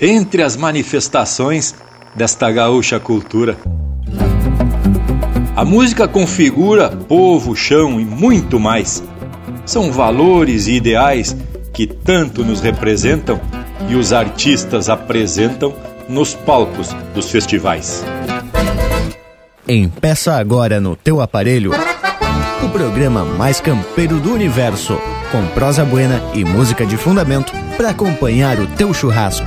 entre as manifestações desta gaúcha cultura. A música configura povo, chão e muito mais. São valores e ideais que tanto nos representam e os artistas apresentam nos palcos dos festivais. Empeça agora no teu aparelho o programa mais campeiro do universo, com prosa buena e música de fundamento para acompanhar o teu churrasco.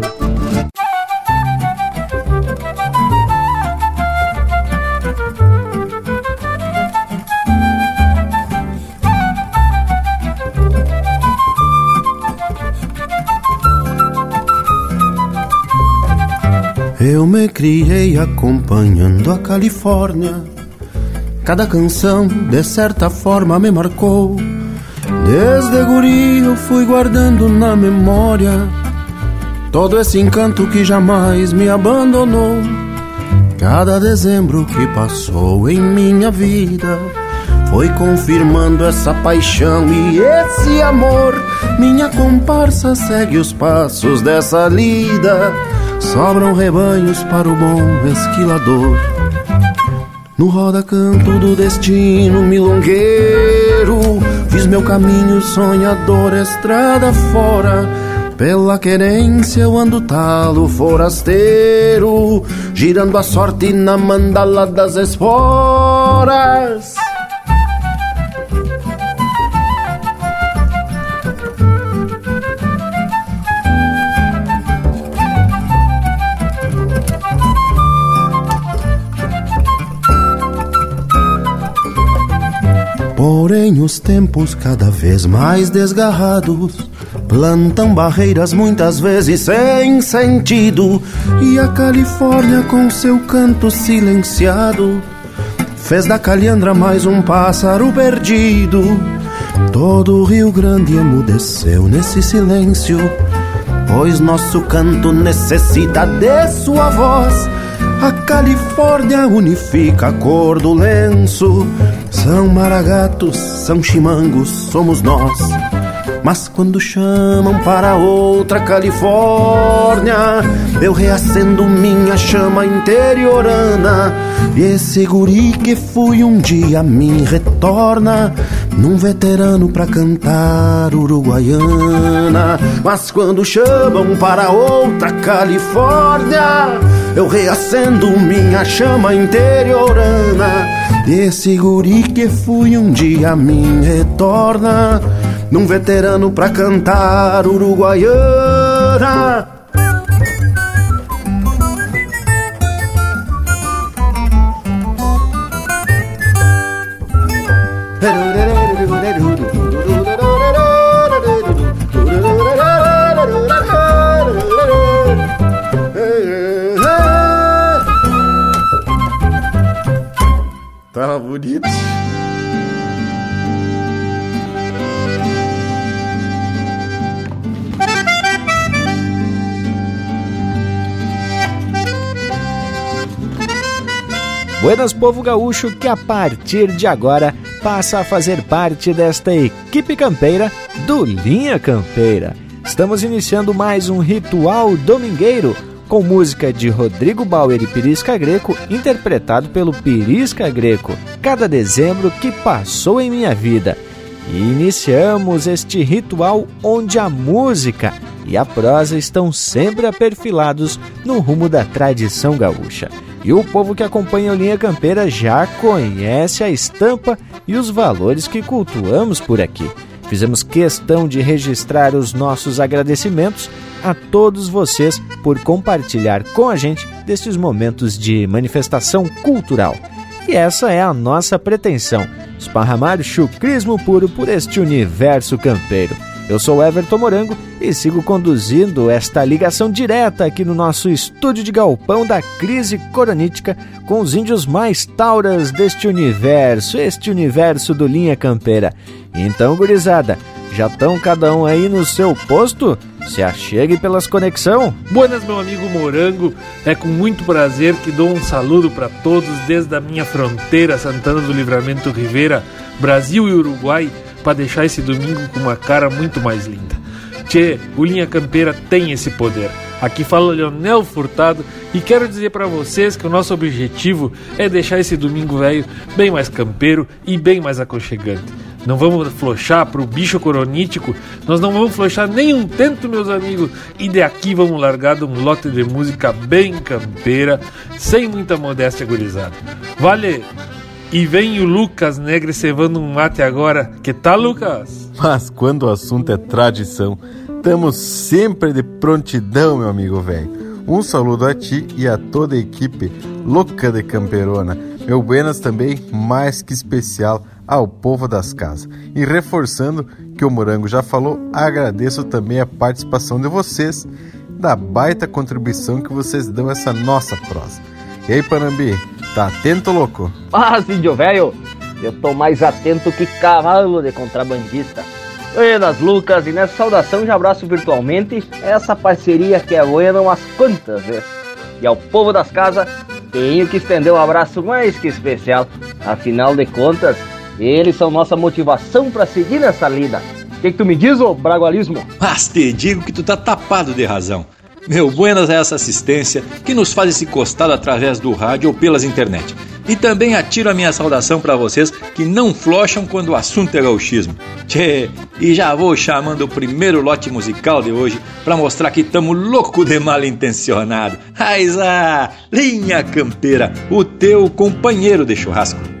Eu me criei acompanhando a Califórnia. Cada canção, de certa forma, me marcou. Desde guri eu fui guardando na memória todo esse encanto que jamais me abandonou. Cada dezembro que passou em minha vida foi confirmando essa paixão e esse amor. Minha comparsa segue os passos dessa lida sobram rebanhos para o bom esquilador. No roda canto do destino milongueiro, fiz meu caminho sonhador, estrada fora. Pela querência eu ando talo forasteiro, girando a sorte na mandala das esporas. Porém, os tempos cada vez mais desgarrados plantam barreiras muitas vezes sem sentido. E a Califórnia, com seu canto silenciado, fez da Caliandra mais um pássaro perdido. Todo o Rio Grande emudeceu nesse silêncio, pois nosso canto necessita de sua voz. A Califórnia unifica a cor do lenço são maragatos, são chimangos, somos nós. Mas quando chamam para outra Califórnia, eu reacendo minha chama interiorana. E esse guri que fui um dia me retorna num veterano pra cantar uruguaiana. Mas quando chamam para outra Califórnia, eu reacendo minha chama interiorana. Esse guri que fui um dia me retorna num veterano pra cantar uruguaiana. Bonito. Buenas Povo Gaúcho, que a partir de agora passa a fazer parte desta equipe campeira do Linha Campeira. Estamos iniciando mais um ritual domingueiro com música de Rodrigo Bauer e Pirisca Greco, interpretado pelo Pirisca Greco, cada dezembro que passou em minha vida. E iniciamos este ritual onde a música e a prosa estão sempre aperfilados no rumo da tradição gaúcha. E o povo que acompanha a linha campeira já conhece a estampa e os valores que cultuamos por aqui. Fizemos questão de registrar os nossos agradecimentos a todos vocês por compartilhar com a gente destes momentos de manifestação cultural. E essa é a nossa pretensão: esparramar chucrismo puro por este universo campeiro. Eu sou Everton Morango e sigo conduzindo esta ligação direta aqui no nosso estúdio de galpão da crise coronítica com os índios mais tauras deste universo, este universo do Linha Campeira. Então, gurizada, Já estão cada um aí no seu posto? Se achegue pelas conexão. Buenas, meu amigo Morango. É com muito prazer que dou um saludo para todos desde a minha fronteira Santana do Livramento Rivera, Brasil e Uruguai, para deixar esse domingo com uma cara muito mais linda. Tchê, o Linha Campeira tem esse poder. Aqui fala Leonel Furtado e quero dizer para vocês que o nosso objetivo é deixar esse domingo velho bem mais campeiro e bem mais aconchegante. Não vamos flochar pro bicho coronítico, nós não vamos flochar nem um meus amigos. E de aqui vamos largar de um lote de música bem campeira, sem muita modéstia gurizada. Vale! E vem o Lucas Negre cevando um mate agora. Que tal, Lucas? Mas quando o assunto é tradição, estamos sempre de prontidão, meu amigo velho. Um saludo a ti e a toda a equipe louca de Camperona. Meu Buenas também mais que especial ao povo das casas. E reforçando que o Morango já falou, agradeço também a participação de vocês, da baita contribuição que vocês dão a essa nossa prosa. E aí, Panambi, tá atento, louco? Ah, índio velho, eu tô mais atento que cavalo de contrabandista. Buenas, Lucas, e nessa saudação já abraço virtualmente essa parceria que é buena umas quantas vezes. E ao povo das casas, tenho que estender um abraço mais que especial. Afinal de contas, eles são nossa motivação para seguir nessa lida. O que, que, tu me diz, ô bragualismo? Mas te digo que tu tá tapado de razão. Meu, buenas é essa assistência que nos faz esse costado através do rádio ou pelas internet. E também atiro a minha saudação para vocês que não flocham quando o assunto é gauchismo. Tchê, e já vou chamando o primeiro lote musical de hoje para mostrar que tamo louco de mal intencionado. Raiza, linha campeira, o teu companheiro de churrasco.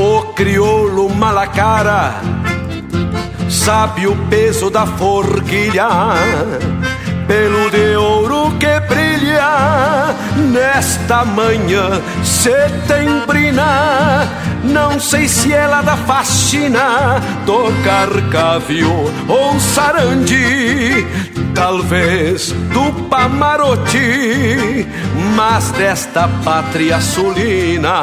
o crioulo malacara sabe o peso da forquilha, pelo de ouro que brilha nesta manhã setembrina. Não sei se ela da faxina tocar cavio ou sarandi, talvez do Pamarote, mas desta pátria sulina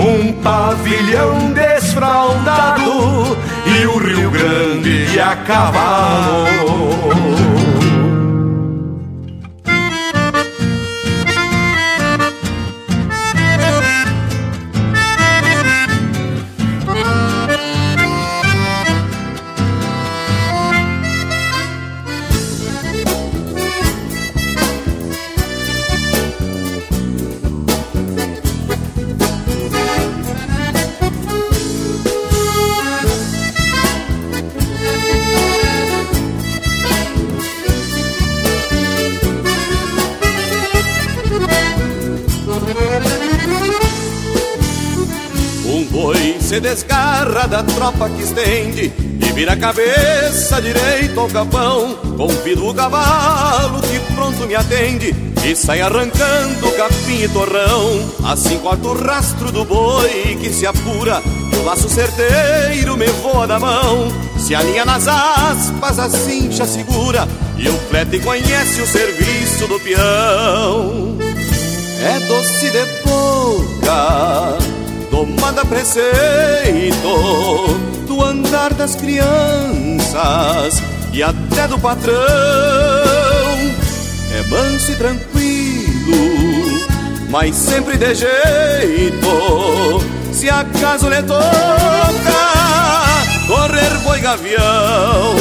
um pavilhão desfraldado e o Rio Grande a cavalo. Se desgarra da tropa que estende e vira a cabeça direito ao capão. Convido o cavalo que pronto me atende e sai arrancando capim e torrão. Assim corta o rastro do boi que se apura e o laço certeiro me voa da mão. Se alinha nas aspas, a cincha segura e o flete conhece o serviço do peão. É doce de boca tomada preceito do andar das crianças e até do patrão. É manso e tranquilo, mas sempre de jeito. Se acaso lhe toca correr boi gavião,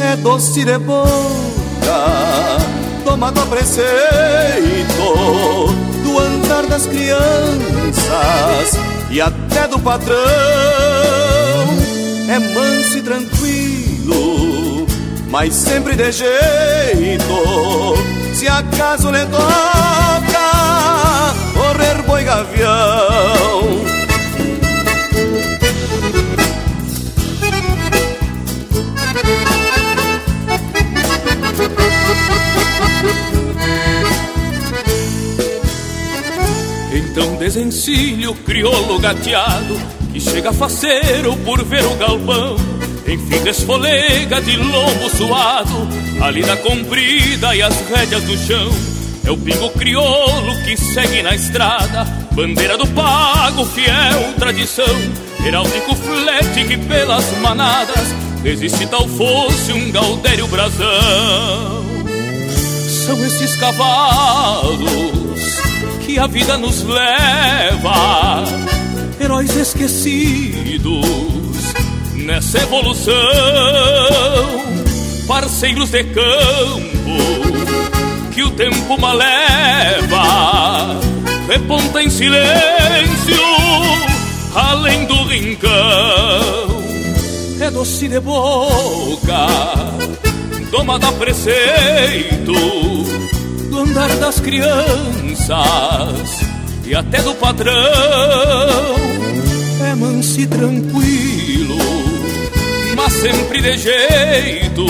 é doce de boca, tomado a preceito do andar das crianças e até do patrão. É manso e tranquilo, mas sempre de jeito. Se acaso lhe toca correr boi gavião. Então desencilho crioulo gateado Que chega faceiro por ver o galpão. Enfim desfolega de lombo suado Ali na comprida e as rédeas do chão. É o pingo crioulo que segue na estrada Bandeira do pago, fiel tradição. Heráldico flete que pelas manadas Resiste tal fosse um gaudério brasão. São esses cavalos que a vida nos leva, heróis esquecidos nessa evolução, parceiros de campo que o tempo maleva, reponta em silêncio além do rincão, é doce de boca, domada preceito do andar das crianças e até do patrão. É manso e tranquilo, mas sempre de jeito.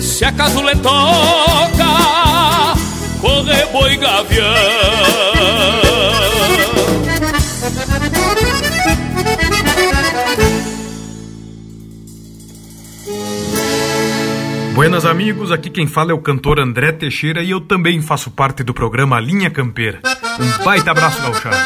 Se acaso lhe toca, corre boi gavião. Buenas amigos, aqui quem fala é o cantor André Teixeira e eu também faço parte do programa Linha Campeira. Um baita abraço gauchado.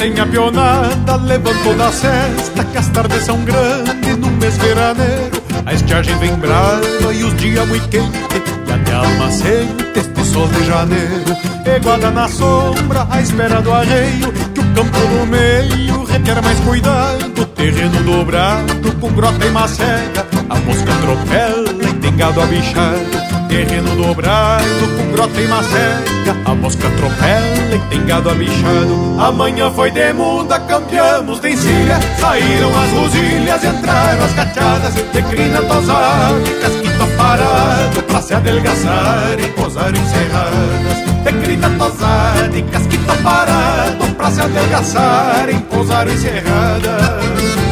Recém apionada, levantou da cesta Que as tardes são grandes no mês veraneiro. A estiagem vem brava e os dias muito quentes E até alma sente este sol de janeiro. Eguada na sombra, à espera do arreio Que o campo no meio requer mais cuidado. Terreno dobrado com grota e macega A mosca atropela e tem gado abichado terreno dobrado com grota e macega A mosca atropela e tem gado abichado. Amanhã foi de muda, campeamos de encilha. Saíram as rosilhas, entraram as cachadas De crina tosada casquito parado Pra se adelgaçar e posar encerradas De crina tosada e casquito parado Pra se adelgaçar e posar encerradas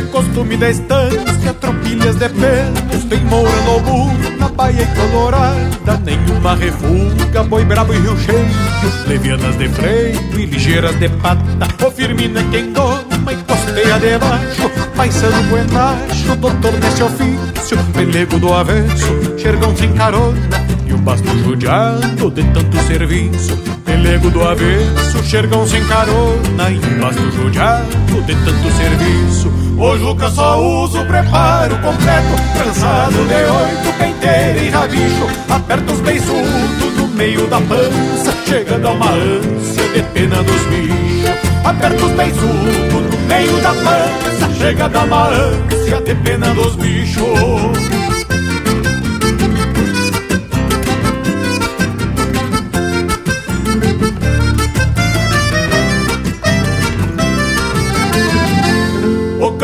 É costume da estância, tropilhas de pelos Tem moura, na baia e colorada. Nenhuma refuga, boi brabo e rio cheio Levianas de freio e ligeiras de pata. O firmino é quem doma e costeia debaixo Paisano buenacho, doutor nesse ofício Pelego do avesso, xergão sem carona O basto judiado de tanto serviço. Pelego do avesso, xergão sem carona E basto judiado de tanto serviço. O Juca só usa o preparo completo. Cansado de oito, penteira e rabicho. Aperta os beiçudos no meio da pança Chegando a uma ânsia de pena dos bichos. Aperta os beiçudos no meio da pança Chegando a uma ânsia de pena dos bichos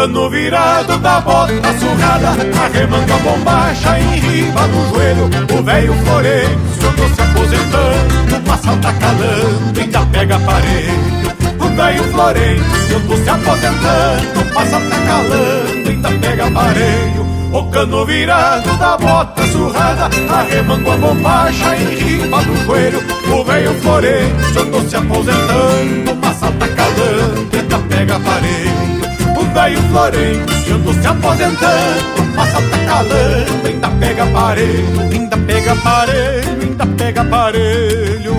cano virado da bota surrada Arremanga a bombacha em riba do joelho O velho Florencio tô se aposentando Passa tá calando, ainda pega aparelho. O velho Florencio tô se aposentando Passa tá calando, ainda pega aparelho. O cano virado da bota surrada Arremango a bombacha em riba do joelho O velho Florencio tô se aposentando velho Florencio ando se aposentando. Passa tá calando, ainda pega aparelho Ainda pega aparelho, ainda pega aparelho.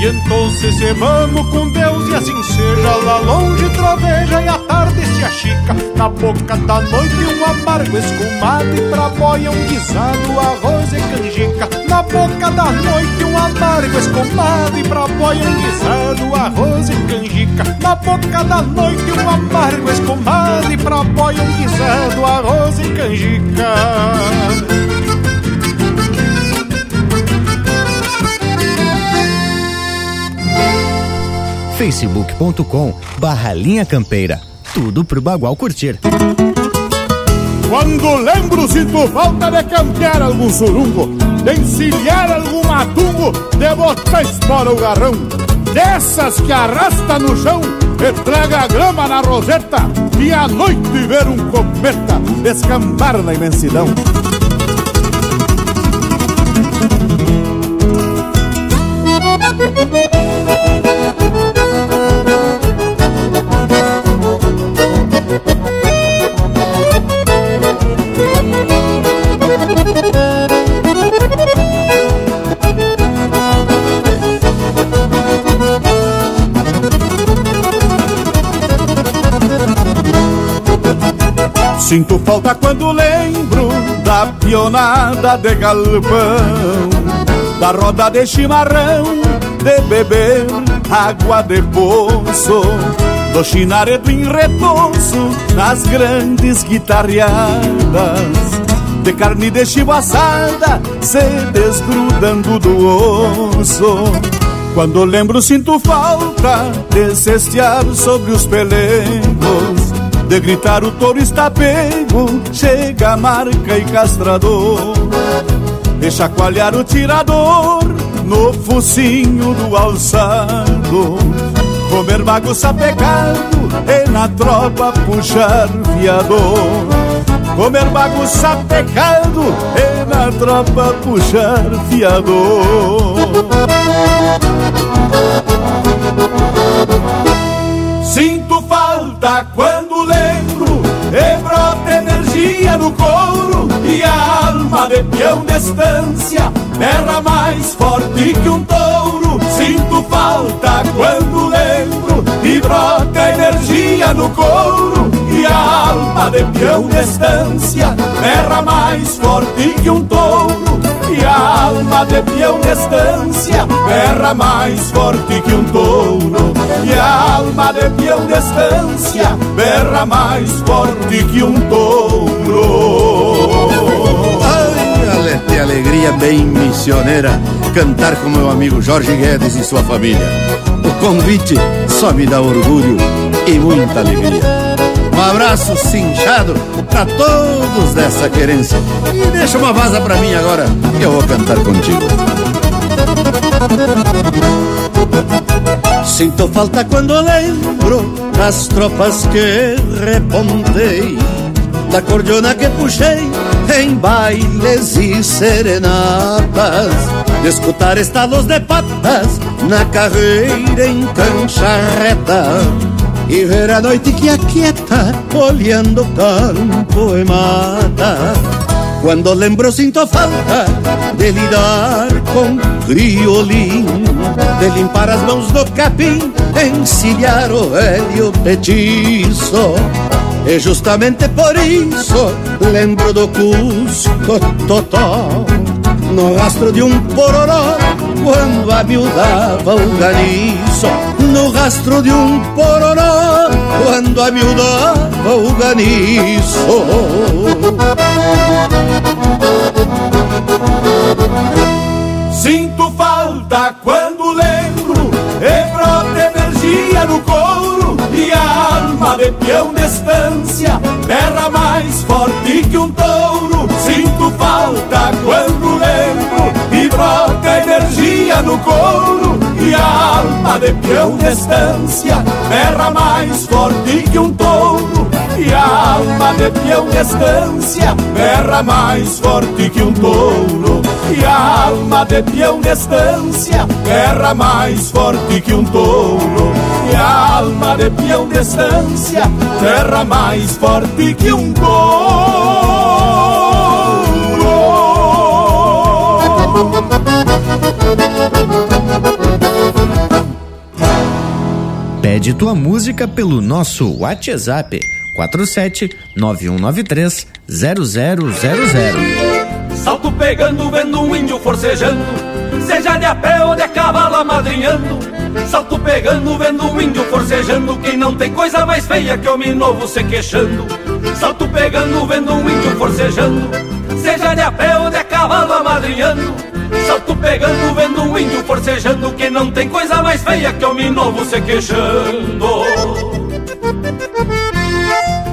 E então se vamos com Deus e assim seja Lá longe troveja e a se achica Na boca da noite um amargo escumado E pra boia um guisado, arroz e canjica. Na boca da noite um amargo escumado E pra boia um guisado, arroz e canjica. Na boca da noite um amargo escumado E pra boia um guisado, arroz e canjica. Facebook.com barra linha campeira. Tudo pro Bagual curtir. Quando lembro, sinto falta de campear algum surungo, de encilhar algum matungo, de botar espora o garrão. Dessas que arrasta no chão e traga a grama na roseta, e à noite ver um cometa descambar na imensidão. Sinto falta quando lembro da pionada de galpão, da roda de chimarrão, de beber água de poço, do chinaredo em repouso nas grandes guitarreadas, de carne de chivo assada se desgrudando do osso. Quando lembro sinto falta de cestear sobre os pelengos De gritar o touro está pego, chega a marca e castrador. De chacoalhar o tirador no focinho do alçado. Comer bagunça pecado e na tropa puxar fiador. Comer bagunça pecado e na tropa puxar fiador. Sinto falta quando lembro e brota energia no couro e a alma de peão de estância berra mais forte que um touro. Sinto falta quando lembro e brota energia no couro e a alma de peão de estância berra mais forte que um touro e a alma de peão de estância berra mais forte que um touro. E a alma de peão de estância berra mais forte que um touro. Ai, alete alegria bem missioneira cantar com meu amigo Jorge Guedes e sua família. O convite só me dá orgulho e muita alegria um abraço cinchado pra todos dessa querência. E deixa uma vaza pra mim agora, que eu vou cantar contigo. Sinto falta quando lembro das tropas que repontei, da cordiona que puxei em bailes e serenatas, de escutar estalos de patas na carreira em cancha reta e ver a noite que aquieta, olhando campo e mata. Quando lembro sinto falta de lidar com criolim, de limpar as mãos do capim, encilhar o velho petiço. E justamente por isso lembro do Cusco Totó, no rastro de um pororó, quando amiudava o ganiço no rastro de um pororó quando amiudava o ganiço. Sinto falta quando lembro e brota energia no couro e a alma de peão de estância berra mais forte que um touro. Sinto falta quando lembro e brota energia no couro e a alma de peão de estância berra mais forte que um touro. E a alma de peão de estância berra mais forte que um touro. E a alma de peão de estância berra mais forte que um touro. E a alma de peão de estância berra mais forte que um touro Pede tua música pelo nosso WhatsApp 47 9193 0000. Salto pegando, vendo um índio forcejando, seja de a pé ou de cavalo amadrinhando. Salto pegando, vendo um índio forcejando, quem não tem coisa mais feia que homem novo se queixando. Salto pegando, vendo um índio forcejando, seja de a pé ou de cavalo amadrinhando. Salto pegando, vendo um índio forcejando Que não tem coisa mais feia que homem novo se queixando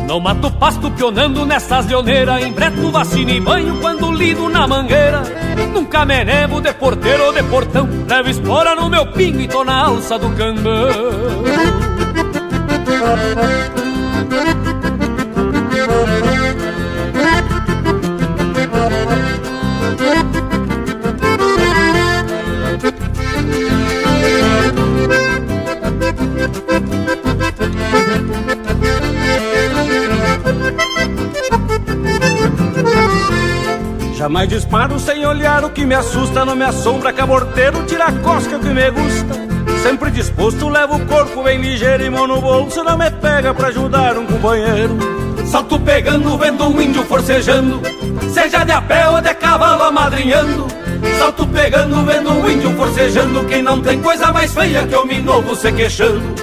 Não mato pasto pionando nessas leoneiras Embreto vacina e banho quando lido na mangueira. Nunca me nevo de porteiro ou de portão Levo espora no meu pingo e tô na alça do cambão Jamais disparo sem olhar o que me assusta Não me assombra caborteiro, tira a cosca que me gusta. Sempre disposto, levo o corpo bem ligeiro E mão no bolso não me pega pra ajudar um companheiro. Salto pegando, vendo um índio forcejando Seja de a pé ou de cavalo amadrinhando. Salto pegando, vendo um índio forcejando Quem não tem coisa mais feia que homem novo se queixando.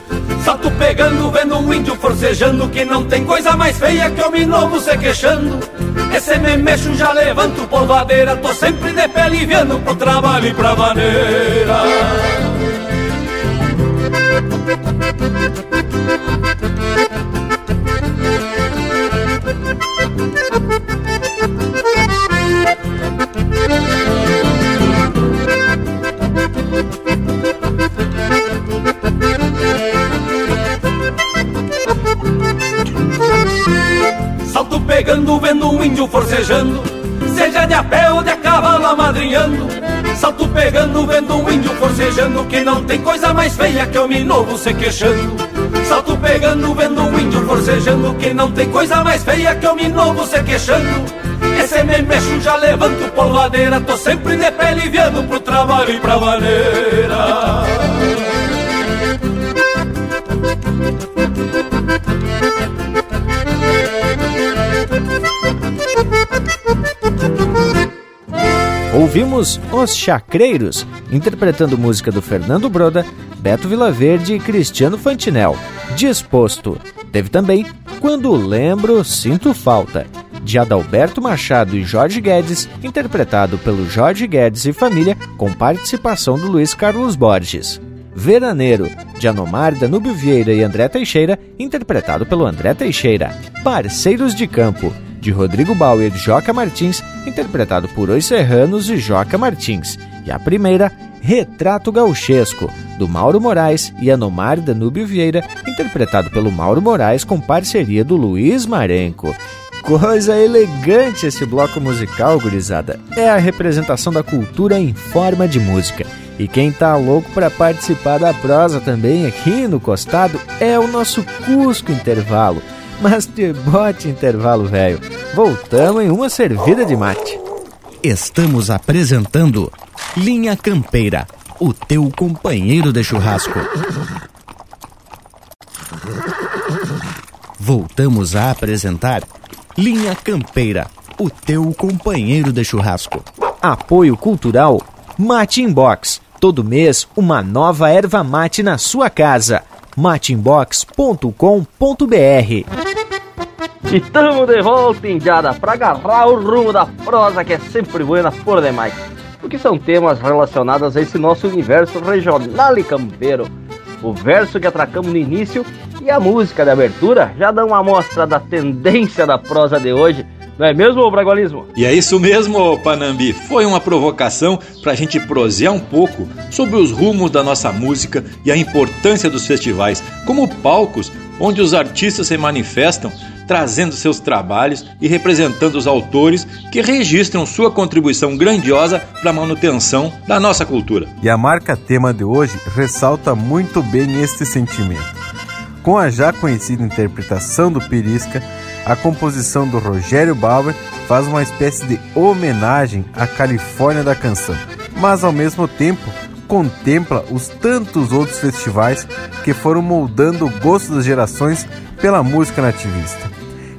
Salto pegando, vendo um índio forcejando Que não tem coisa mais feia que homem novo se queixando Esse me mexo, já levanto polvadeira Tô sempre de pé liviano pro trabalho e pra maneira pegando, vendo um índio forcejando, seja de a pé ou de a cavalo amadrinhando. Salto pegando, vendo um índio forcejando, que não tem coisa mais feia que homem novo se queixando. Salto pegando, vendo um índio forcejando, que não tem coisa mais feia que homem novo se queixando. Esse me mexo, já levanto polvadeira, tô sempre de pé liviano pro trabalho e pra maneira. Ouvimos Os Chacreiros, interpretando música do Fernando Broda, Beto Vilaverde e Cristiano Fantinel. Disposto. Teve também Quando Lembro, Sinto Falta, de Adalberto Machado e Jorge Guedes, interpretado pelo Jorge Guedes e família, com participação do Luiz Carlos Borges. Veraneiro, de Anomar, Danúbio Vieira e André Teixeira, interpretado pelo André Teixeira. Parceiros de Campo, de Rodrigo Bauer e Joca Martins, interpretado por Os Serranos e Joca Martins. E a primeira, Retrato Gauchesco, do Mauro Moraes e Anomar Danúbio Vieira, interpretado pelo Mauro Moraes com parceria do Luiz Marenco. Coisa elegante esse bloco musical, gurizada. É a representação da cultura em forma de música. E quem tá louco para participar da prosa também aqui no costado é o nosso Cusco Intervalo mas de bote intervalo velho. Voltamos em uma servida de mate. Estamos apresentando Linha Campeira, o teu companheiro de churrasco. Voltamos a apresentar Linha Campeira, o teu companheiro de churrasco. Apoio Cultural Mate Inbox. Todo mês, uma nova erva mate na sua casa matinbox.com.br. E de volta, Indiada, pra agarrar o rumo da prosa que é sempre buena por demais. Porque são temas relacionados a esse nosso universo regional e campeiro. O verso que atracamos no início e a música de abertura já dão uma amostra da tendência da prosa de hoje não é mesmo, Bragualismo? E é isso mesmo, Panambi. Foi uma provocação para a gente prosear um pouco sobre os rumos da nossa música e a importância dos festivais como palcos onde os artistas se manifestam trazendo seus trabalhos e representando os autores que registram sua contribuição grandiosa para a manutenção da nossa cultura. E a marca tema de hoje ressalta muito bem este sentimento. Com a já conhecida interpretação do Pirisca, a composição do Rogério Bauer faz uma espécie de homenagem à Califórnia da canção, mas ao mesmo tempo contempla os tantos outros festivais que foram moldando o gosto das gerações pela música nativista.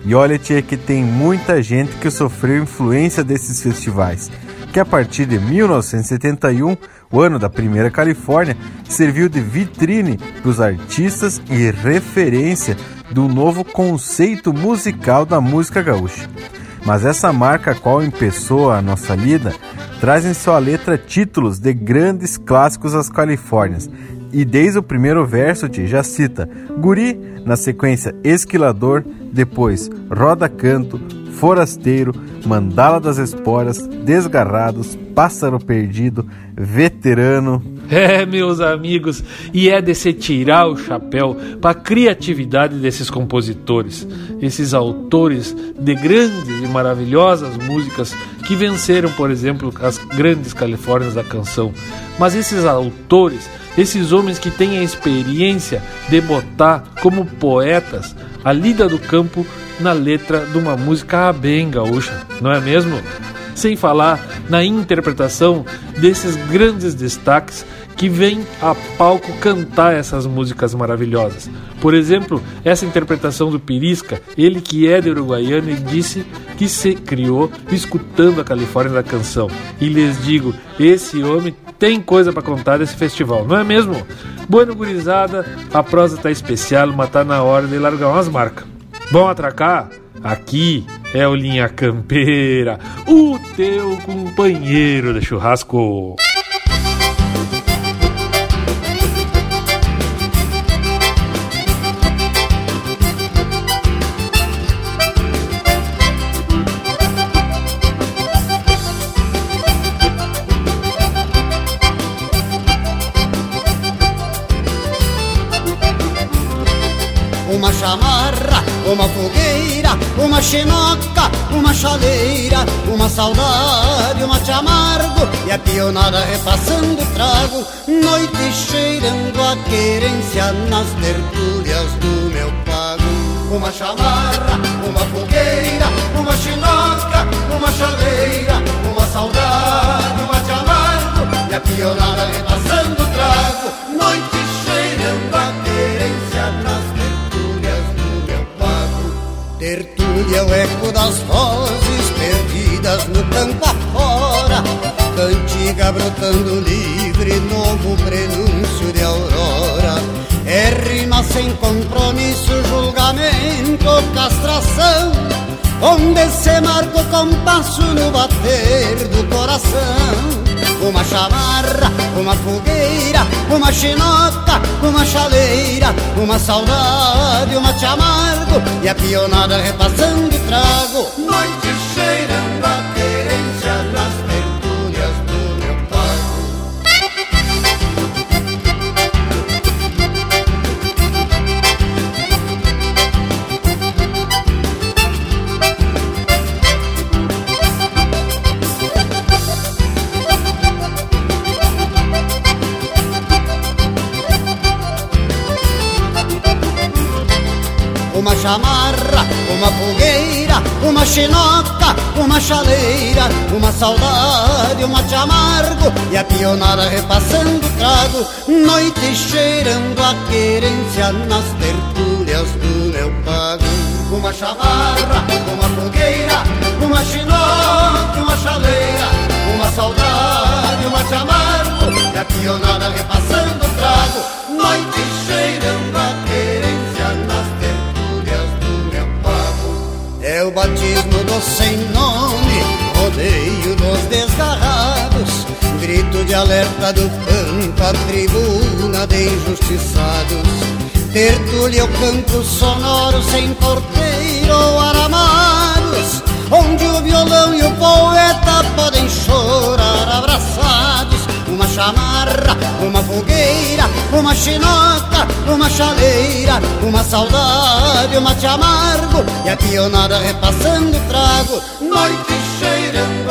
E olha, tia, que tem muita gente que sofreu influência desses festivais, que a partir de 1971, o ano da primeira Califórnia, serviu de vitrine para os artistas e referência do novo conceito musical da música gaúcha. Mas essa marca qual empeçou a nossa lida traz em sua letra títulos de grandes clássicos das Califórnias. E desde o primeiro verso te já cita Guri, na sequência Esquilador, depois Roda Canto, Forasteiro, Mandala das Esporas, Desgarrados, Pássaro Perdido, Veterano, É, meus amigos, e é de se tirar o chapéu para a criatividade desses compositores, esses autores de grandes e maravilhosas músicas que venceram, por exemplo, as grandes Califórnias da canção. Mas esses autores, esses homens que têm a experiência de botar como poetas a lida do campo na letra de uma música bem gaúcha, não é mesmo? Sem falar na interpretação desses grandes destaques que vem a palco cantar essas músicas maravilhosas. Por exemplo, essa interpretação do Pirisca, ele que é de Uruguaiana e disse que se criou escutando a Califórnia da canção. E lhes digo, esse homem tem coisa para contar desse festival, não é mesmo? Bueno, gurizada, a prosa tá especial, mas tá na hora de largar umas marcas. Vão atracar? Aqui é o Linha Campeira, o teu companheiro de churrasco. Uma chamarra, uma fogueira uma xenoca, uma chaleira, uma saudade, uma te amargo e a pionada repassando trago, noite cheirando a querência nas tertúlias do meu pago. Uma chamarra, uma fogueira, uma chinoca, uma chaleira, uma saudade, uma te amargo e a pionada repassando trago, Tertúlia é o eco das vozes perdidas no campo afora, cantiga brotando livre, novo prenúncio de aurora. É rima sem compromisso, julgamento, castração Onde se marca o compasso no bater do coração uma chamarra, uma fogueira, uma chinoca, uma chaleira, uma saudade, uma te amargo e a pionada repassando trago. Noite chamarra, uma fogueira, uma chinoca, uma chaleira, uma saudade, uma te amargo e a pionada repassando trago, noite cheirando a querência nas tertúlias do meu pago. Uma chamarra, uma fogueira, uma chinoca, uma chaleira, uma saudade, uma te amargo e a pionada repassando trago, noite cheirando o batismo do sem nome, rodeio dos desgarrados, grito de alerta do pampa, tribuna de injustiçados. Tertúlia, o canto sonoro sem porteiro ou aramados, onde o violão e o poeta podem chorar abraçados. Uma chamarra, uma fogueira, uma chinoca, uma chaleira, uma saudade, uma te amargo e a pionada repassando trago. Noite cheirando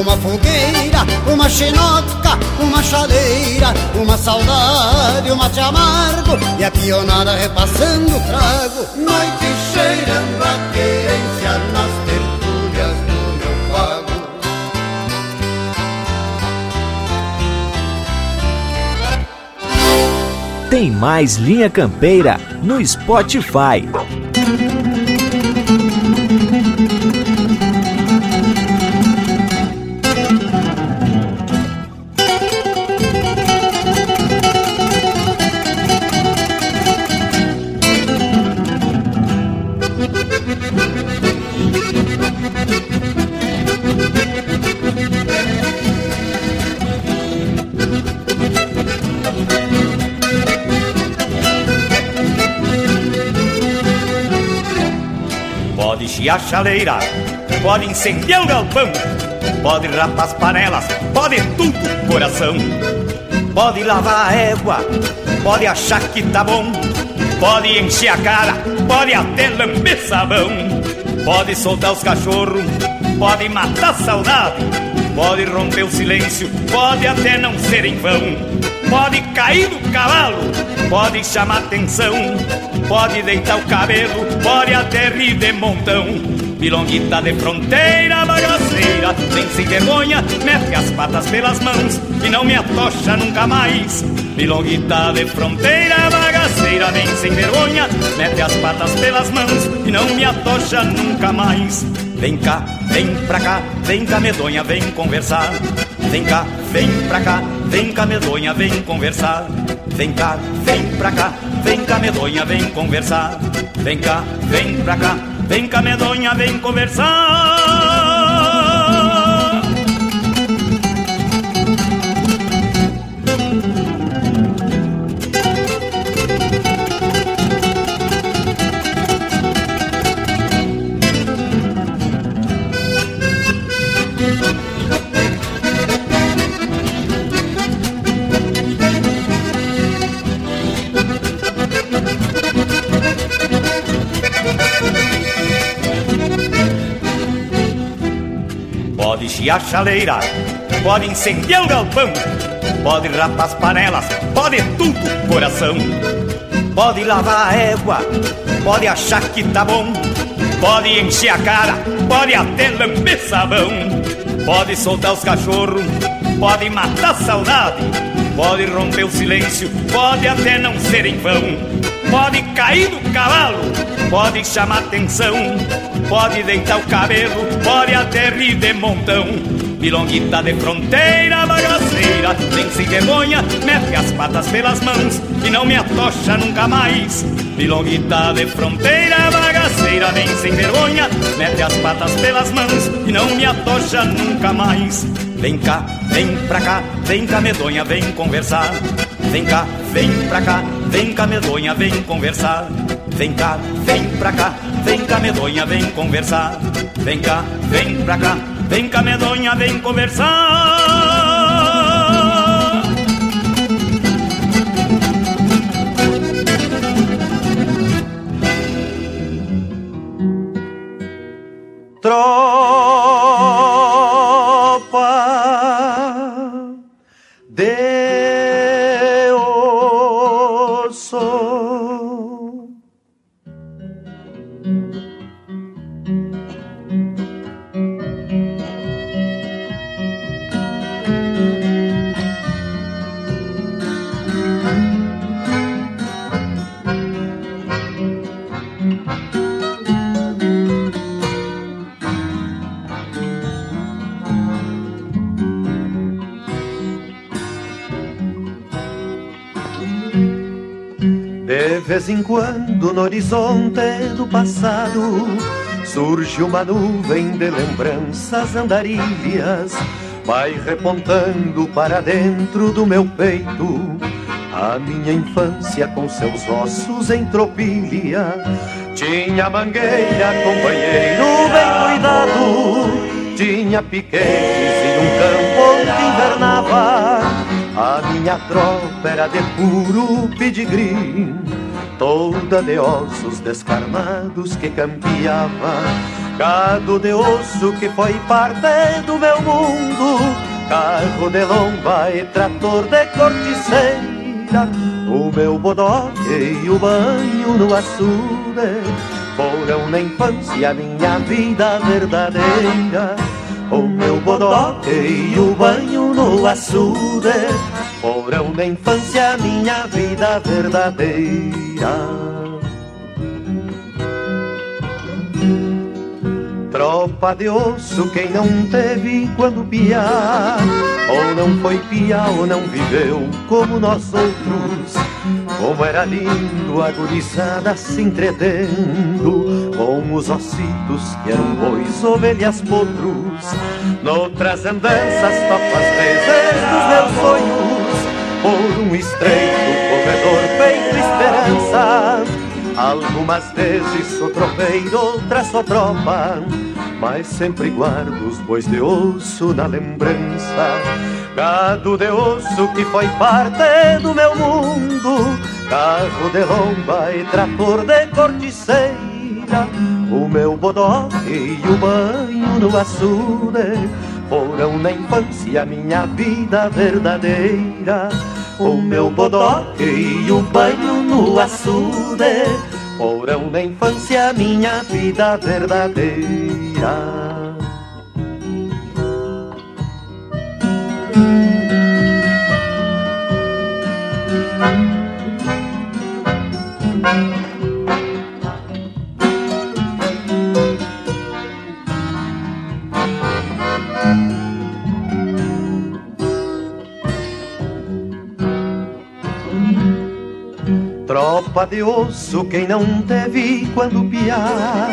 uma fogueira, uma chinoca, uma chaleira, uma saudade, uma te amargo e a pionada repassando o trago. Noite cheirando a querência nas tertúlias do meu pago. Tem mais Linha Campeira no Spotify. Chaleira, pode incendiar o galpão, pode rapar as panelas, pode tudo coração. Pode lavar a égua, pode achar que tá bom, pode encher a cara, pode até lamber sabão. Pode soltar os cachorros, pode matar saudade, pode romper o silêncio, pode até não ser em vão. Pode cair do cavalo, pode chamar atenção, pode deitar o cabelo, pode até rir de montão. Milonguita de fronteira, bagaceira, vem sem vergonha, mete as patas pelas mãos e não me atocha nunca mais. Milonguita de fronteira, bagaceira, vem sem vergonha, mete as patas pelas mãos e não me atocha nunca mais. Vem cá, vem pra cá, vem cá medonha, vem conversar. Vem cá, vem pra cá, vem cá medonha, vem conversar. Vem cá, vem pra cá, vem cá medonha, vem conversar. Vem cá, vem pra cá, vem cá medonha, vem conversar. Pode chiar chaleira, pode incendiar o galpão, pode rapar as panelas, pode tudo coração. Pode lavar a égua, pode achar que tá bom, pode encher a cara, pode até lamber sabão. Pode soltar os cachorros, pode matar a saudade, pode romper o silêncio, pode até não ser em vão. Pode cair do cavalo, pode chamar atenção, pode deitar o cabelo, pode até rir de montão. Milonguita de fronteira, bagaceira, vem sem vergonha, mete as patas pelas mãos e não me atocha nunca mais. Milonguita de fronteira, bagaceira, vem sem vergonha, mete as patas pelas mãos e não me atocha nunca mais. Vem cá, vem pra cá, vem cá medonha, vem conversar. Vem cá, vem pra cá, vem cá medonha, vem conversar. Vem cá, vem pra cá, vem cá medonha, vem conversar. Vem cá, vem pra cá, vem cá medonha, vem conversar. No horizonte do passado surge uma nuvem de lembranças andarilhas, vai repontando para dentro do meu peito a minha infância com seus ossos em tropilha. Tinha mangueira, companheiro bem cuidado, tinha piquetes e um campo onde invernava. A minha tropa era de puro pedigree, toda de ossos descarnados que campeava. Gado de osso que foi parte do meu mundo, carro de lomba e trator de corticeira. O meu bodoque e o banho no açude foram na infância minha vida verdadeira. O meu bodoque e o banho no açude foram na infância minha vida verdadeira. Tropa de osso, quem não teve quando piar, ou não foi piar ou não viveu como nós outros. Como era lindo a gurizada se entretendo com os ossitos que eram bois, ovelhas, potros. Noutras andanças, topas vezes dos meus sonhos, por um estreito Algumas vezes sou tropeiro, outras sou tropa, mas sempre guardo os bois de osso na lembrança. Gado de osso que foi parte do meu mundo, carro de lomba e trator de corticeira. O meu bodoque e o banho no açude foram na infância minha vida verdadeira. O meu bodoque e o banho no açude foram na infância minha vida verdadeira. copa de osso quem não teve quando piar.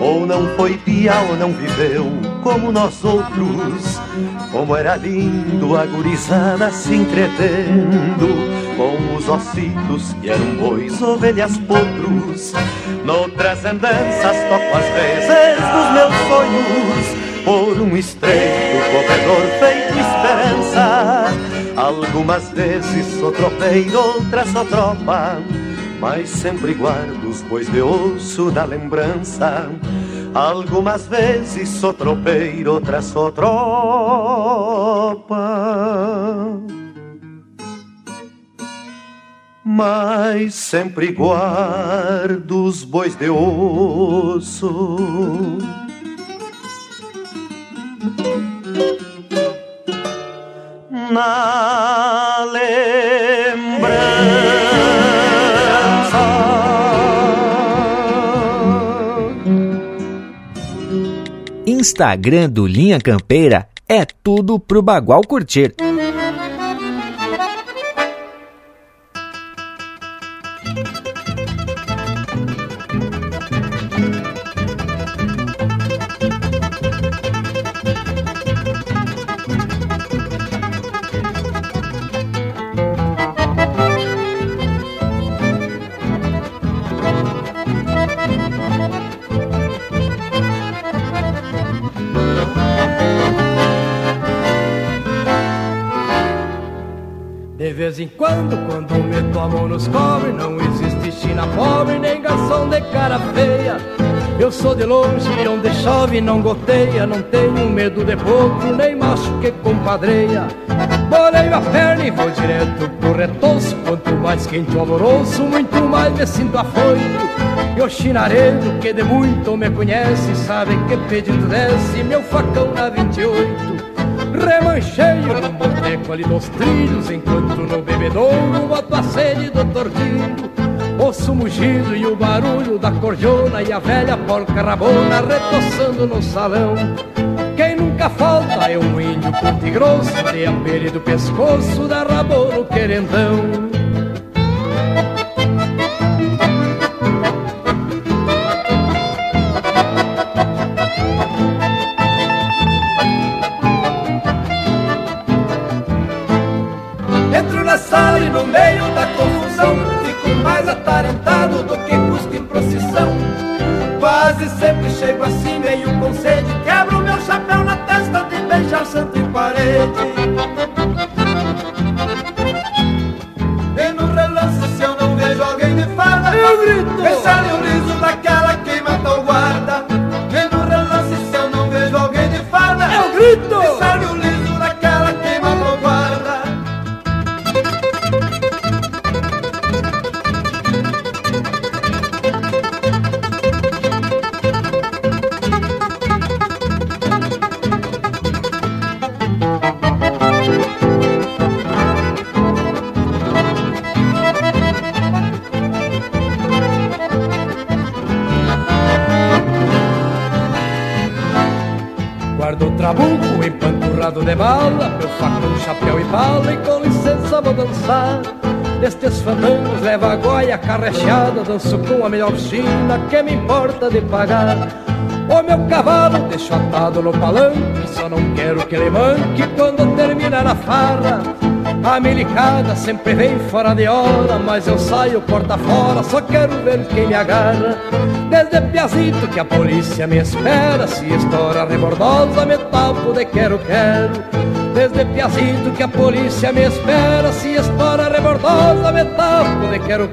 Ou não foi piar ou não viveu como nós outros. Como era lindo a gurizada se entretendo com os ossitos que eram bois, ovelhas, potros. Noutras andanças toco às vezes dos meus sonhos por um estreito corredor feito esperança. Algumas vezes sou tropeiro, outras sou tropa mas sempre guardo os bois de osso da lembrança. Algumas vezes sou tropeiro, outras sou tropa. Mas sempre guardo os bois de osso na lembrança. Instagram do Linha Campeira é tudo pro Bagual curtir. Nos cobre, não existe China pobre, nem garçom de cara feia. Eu sou de longe, onde chove não goteia, não tenho medo de potro, nem macho que compadreia. Boleio a perna e vou direto pro retoço, quanto mais quente o alvoroço, muito mais me sinto afoito. E o chinareiro que de muito me conhece, sabe que pedindo desce meu facão na 28. Remancheio no boteco ali dos trilhos Enquanto no bebedouro boto a sede do tordilho. Ouço mugido e o barulho da cordiona E a velha porca rabona retoçando no salão. Quem nunca falta é um índio ponte grosso De a do pescoço da rabona querendão sempre chego assim meio com sede Quebro leva a goia carrecheada Danço com a melhor china Que me importa de pagar O meu cavalo deixo atado no palanque Só não quero que ele manque Quando terminar a farra a milicada sempre vem fora de hora, mas eu saio porta fora, só quero ver quem me agarra. Desde piazito que a polícia me espera, se estoura rebordosa me tapo de quero quero. Desde piazito que a polícia me espera, se estoura rebordosa me tapo de quero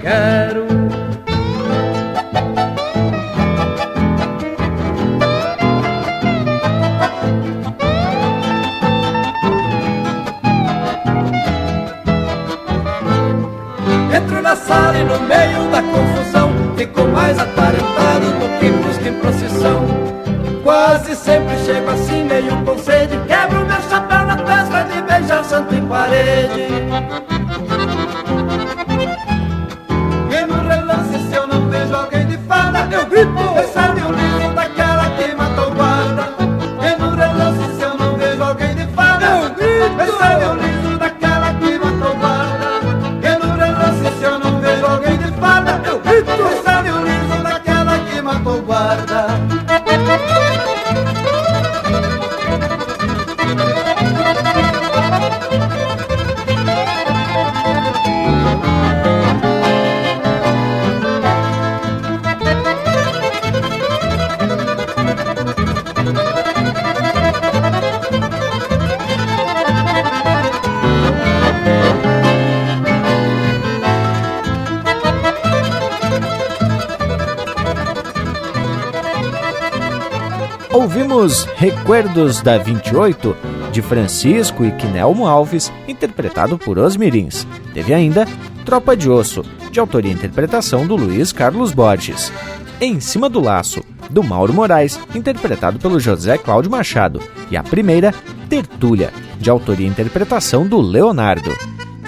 Recuerdos da 28, de Francisco e Quinelmo Alves, interpretado por Os Mirins. Teve ainda Tropa de Osso, de autoria e interpretação do Luiz Carlos Borges. Em Cima do Laço, do Mauro Moraes, interpretado pelo José Cláudio Machado. E a primeira, Tertúlia, de autoria e interpretação do Leonardo.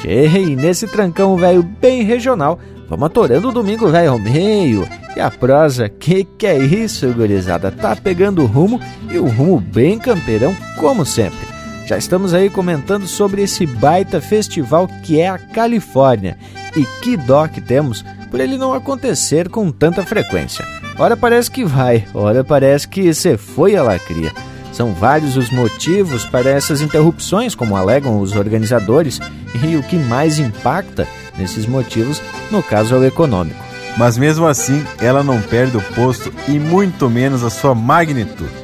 E nesse trancão velho bem regional, vamos atorando o domingo velho ao meio. E a prosa, que que é isso, gurizada? Tá pegando rumo e o rumo bem campeirão, como sempre. Já estamos aí comentando sobre esse baita festival que é a Califórnia. E que dó que temos por ele não acontecer com tanta frequência. Ora parece que vai, ora parece que você foi a lacria. São vários os motivos para essas interrupções, como alegam os organizadores, e o que mais impacta nesses motivos, no caso, é o econômico. Mas mesmo assim, ela não perde o posto e muito menos a sua magnitude.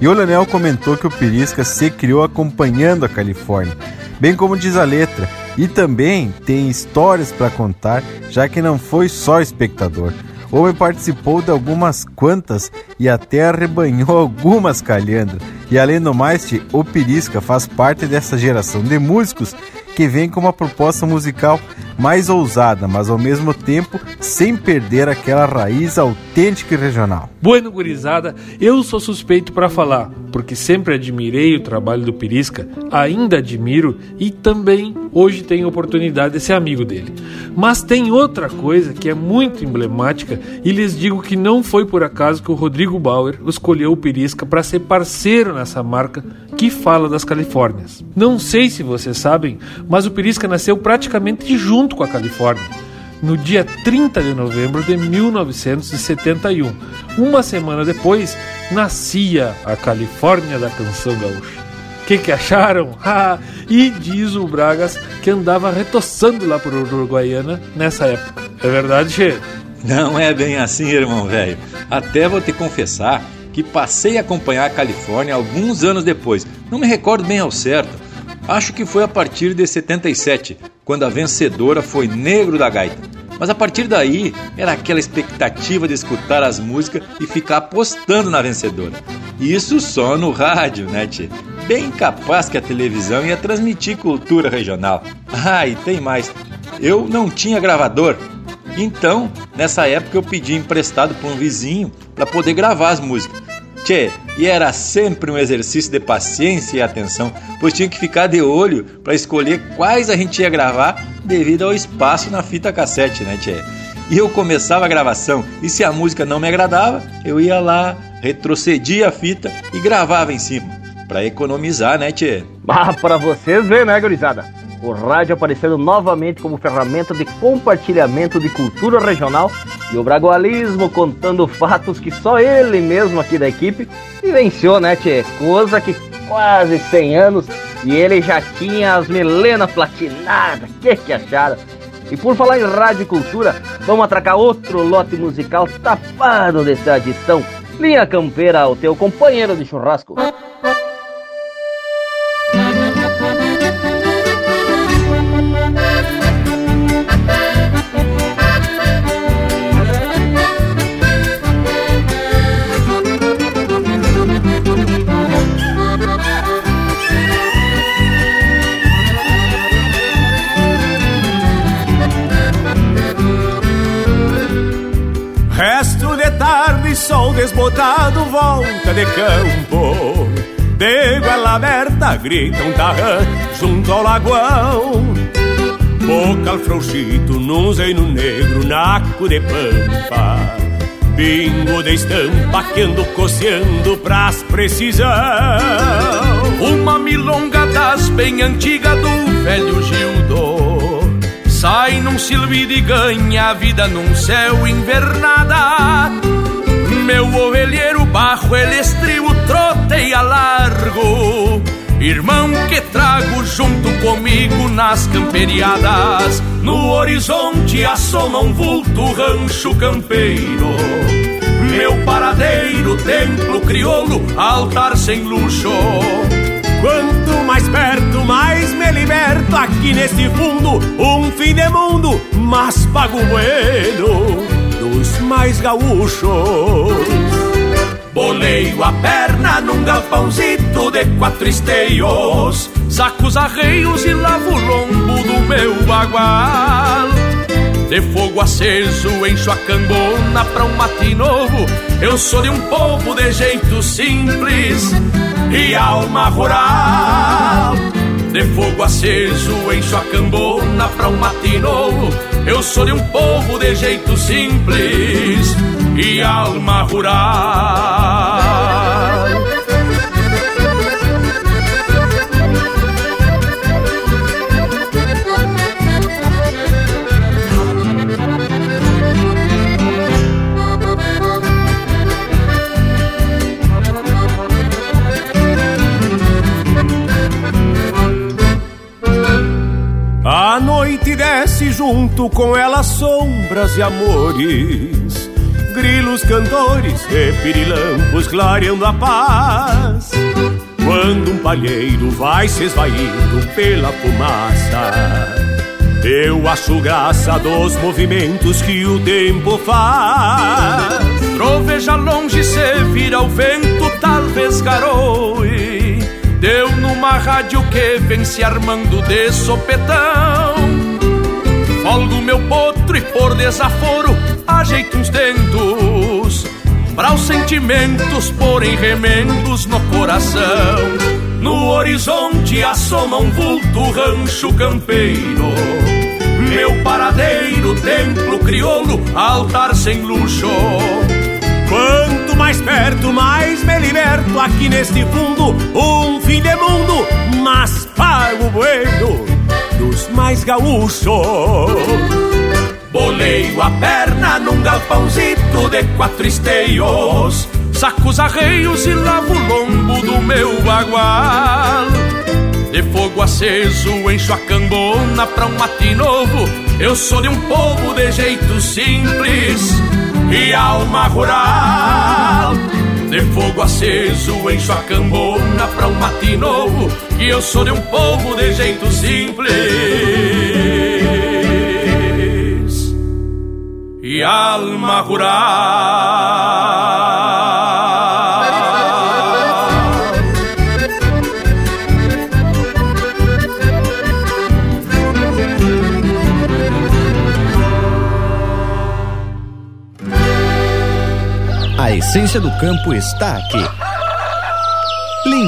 E o Leonel comentou que o Pirisca se criou acompanhando a Califórnia, bem como diz a letra, e também tem histórias para contar, já que não foi só espectador. O homem participou de algumas quantas e até arrebanhou algumas calhandras. E além do mais, o Pirisca faz parte dessa geração de músicos que vem com uma proposta musical mais ousada, mas ao mesmo tempo sem perder aquela raiz autêntica e regional. Bueno, gurizada, eu sou suspeito para falar, porque sempre admirei o trabalho do Pirisca, ainda admiro e também hoje tenho oportunidade de ser amigo dele. Mas tem outra coisa que é muito emblemática e lhes digo que não foi por acaso que o Rodrigo Bauer escolheu o Pirisca para ser parceiro nessa marca que fala das Califórnias. Não sei se vocês sabem, mas o Pirisca nasceu praticamente junto com a Califórnia, no dia 30 de novembro de 1971. Uma semana depois, nascia a Califórnia da canção gaúcha. O que, que acharam? e diz o Bragas que andava retoçando lá por Uruguaiana nessa época. É verdade, Che? Não é bem assim, irmão velho. Até vou te confessar que passei a acompanhar a Califórnia alguns anos depois. Não me recordo bem ao certo Acho que foi a partir de 77, quando a vencedora foi Negro da Gaita. Mas a partir daí era aquela expectativa de escutar as músicas e ficar apostando na vencedora. Isso só no rádio, né, tchê? Bem capaz que a televisão ia transmitir cultura regional. Ah, e tem mais. Eu não tinha gravador. Então, nessa época eu pedi emprestado para um vizinho para poder gravar as músicas. Tchê, e era sempre um exercício de paciência e atenção, pois tinha que ficar de olho para escolher quais a gente ia gravar devido ao espaço na fita cassete, né, Tchê? E eu começava a gravação, e se a música não me agradava, eu ia lá, retrocedia a fita e gravava em cima, para economizar, né, Tchê? Ah, para vocês ver, né, gurizada? O rádio aparecendo novamente como ferramenta de compartilhamento de cultura regional e o bragualismo contando fatos que só ele mesmo aqui da equipe vivenciou, né, tchê? Coisa que quase 100 anos e ele já tinha as melenas platinadas, que que acharam? E por falar em rádio e cultura, vamos atracar outro lote musical tapado de tradição. Linha Campeira, o teu companheiro de churrasco. Desbotado volta de campo. De goela aberta grita um tarrã junto ao lagoão. Bocal frouxito num zeino negro, naco de pampa. Pingo de estampa que ando coceando pras precisão. Uma milonga das bem antiga do velho Gildo. Sai num silbido e ganha a vida num céu invernada meu ovelheiro barro, ele estribo, troteia largo. Irmão que trago junto comigo nas camperiadas. No horizonte assoma um vulto rancho campeiro. Meu paradeiro, templo crioulo, altar sem luxo. Quanto mais perto, mais me liberto aqui nesse fundo. Um fim de mundo, mas pago bueno dos mais gaúchos. Boleio a perna num galpãozito de quatro esteios. Sacos arreios e lavo o lombo do meu bagual. De fogo aceso encho a cambona pra um mate novo. Eu sou de um povo de jeito simples e alma rural. De fogo aceso encho a cambona pra um mate novo Eu sou de um povo de jeito simples e alma rural. Junto com ela sombras e amores grilos cantores e pirilampos clareando a paz. Quando um palheiro vai se esvaindo pela fumaça, eu acho graça dos movimentos que o tempo faz. Troveja longe se vira o vento, talvez garoe. Deu numa rádio que vem se armando de sopetão. Folgo meu potro e por desaforo ajeito uns dentos. Para os sentimentos porem remendos no coração. No horizonte assoma um vulto rancho campeiro. Meu paradeiro, templo crioulo, altar sem luxo. Quanto mais perto, mais me liberto aqui neste fundo. Um fim de mundo, mas pago bueno dos mais gaúchos. Boleio a perna num galpãozito de quatro esteios. Sacos arreios e lavo o lombo do meu bagual De fogo aceso encho a cambona pra um mate novo. Eu sou de um povo de jeito simples e alma rural. De fogo aceso encho a cambona pra um mate novo Que eu sou de um povo de jeito simples E alma rural A essência do campo está aqui.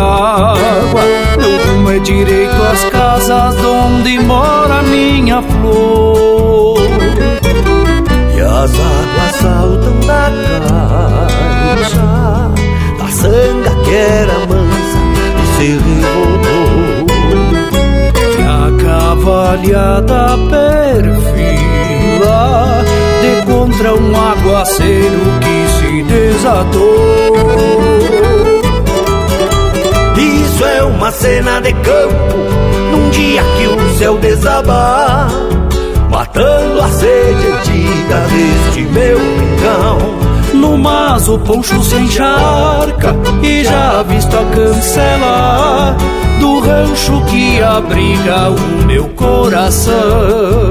Dá pinga água. Meu rumo é direito às casas onde mora minha flor. E as águas saltam da caixa. Da sanga que era mansa e se revoltou. E a cavalhada perfila De contra um aguaceiro que se desatou uma cena de campo Num dia que o céu desabar Matando a sede antiga deste meu pingão No mas o poncho se encharca E já visto a cancela Do rancho que abriga o meu coração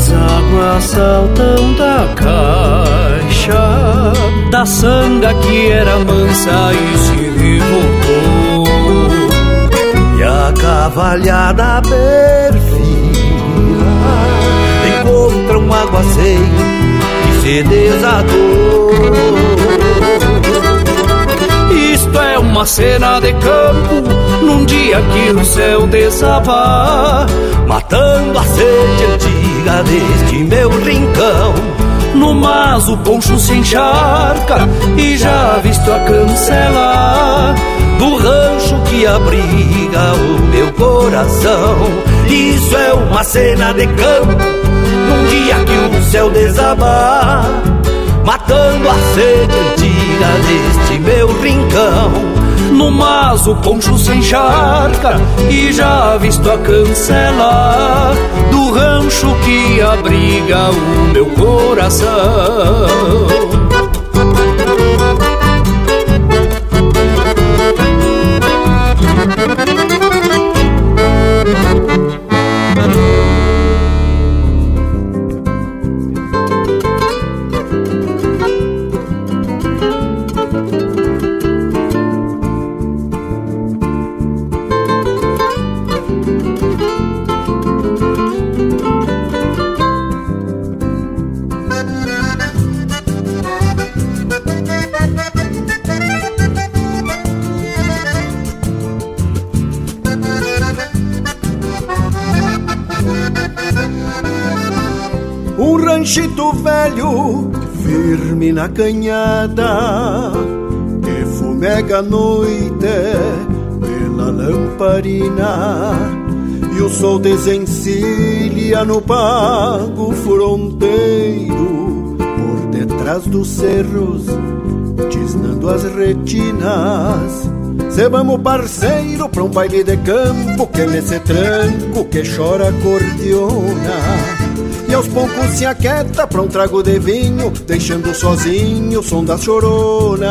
As águas saltam da caixa da sanga que era mansa e se revoltou. E a cavalhada perfila encontra um aguaceiro que se desatou. Isto é uma cena de campo num dia que o céu desabar, matando a sede antiga deste meu rincão. No mas o poncho se encharca e já visto a cancela do rancho que abriga o meu coração. Isso é uma cena de campo num dia que o céu desabar, matando a sede antiga deste meu rincão. No mas o poncho se encharca e já visto a cancela do rancho que abriga o meu coração. Firme na canhada, que fumega a noite pela lamparina. E o sol desencilha no pago fronteiro, por detrás dos cerros, tisnando as retinas. Se vamos parceiro pra um baile de campo, que nesse tranco que chora acordeona. E aos poucos se aquieta pra um trago de vinho, deixando sozinho o som das choronas.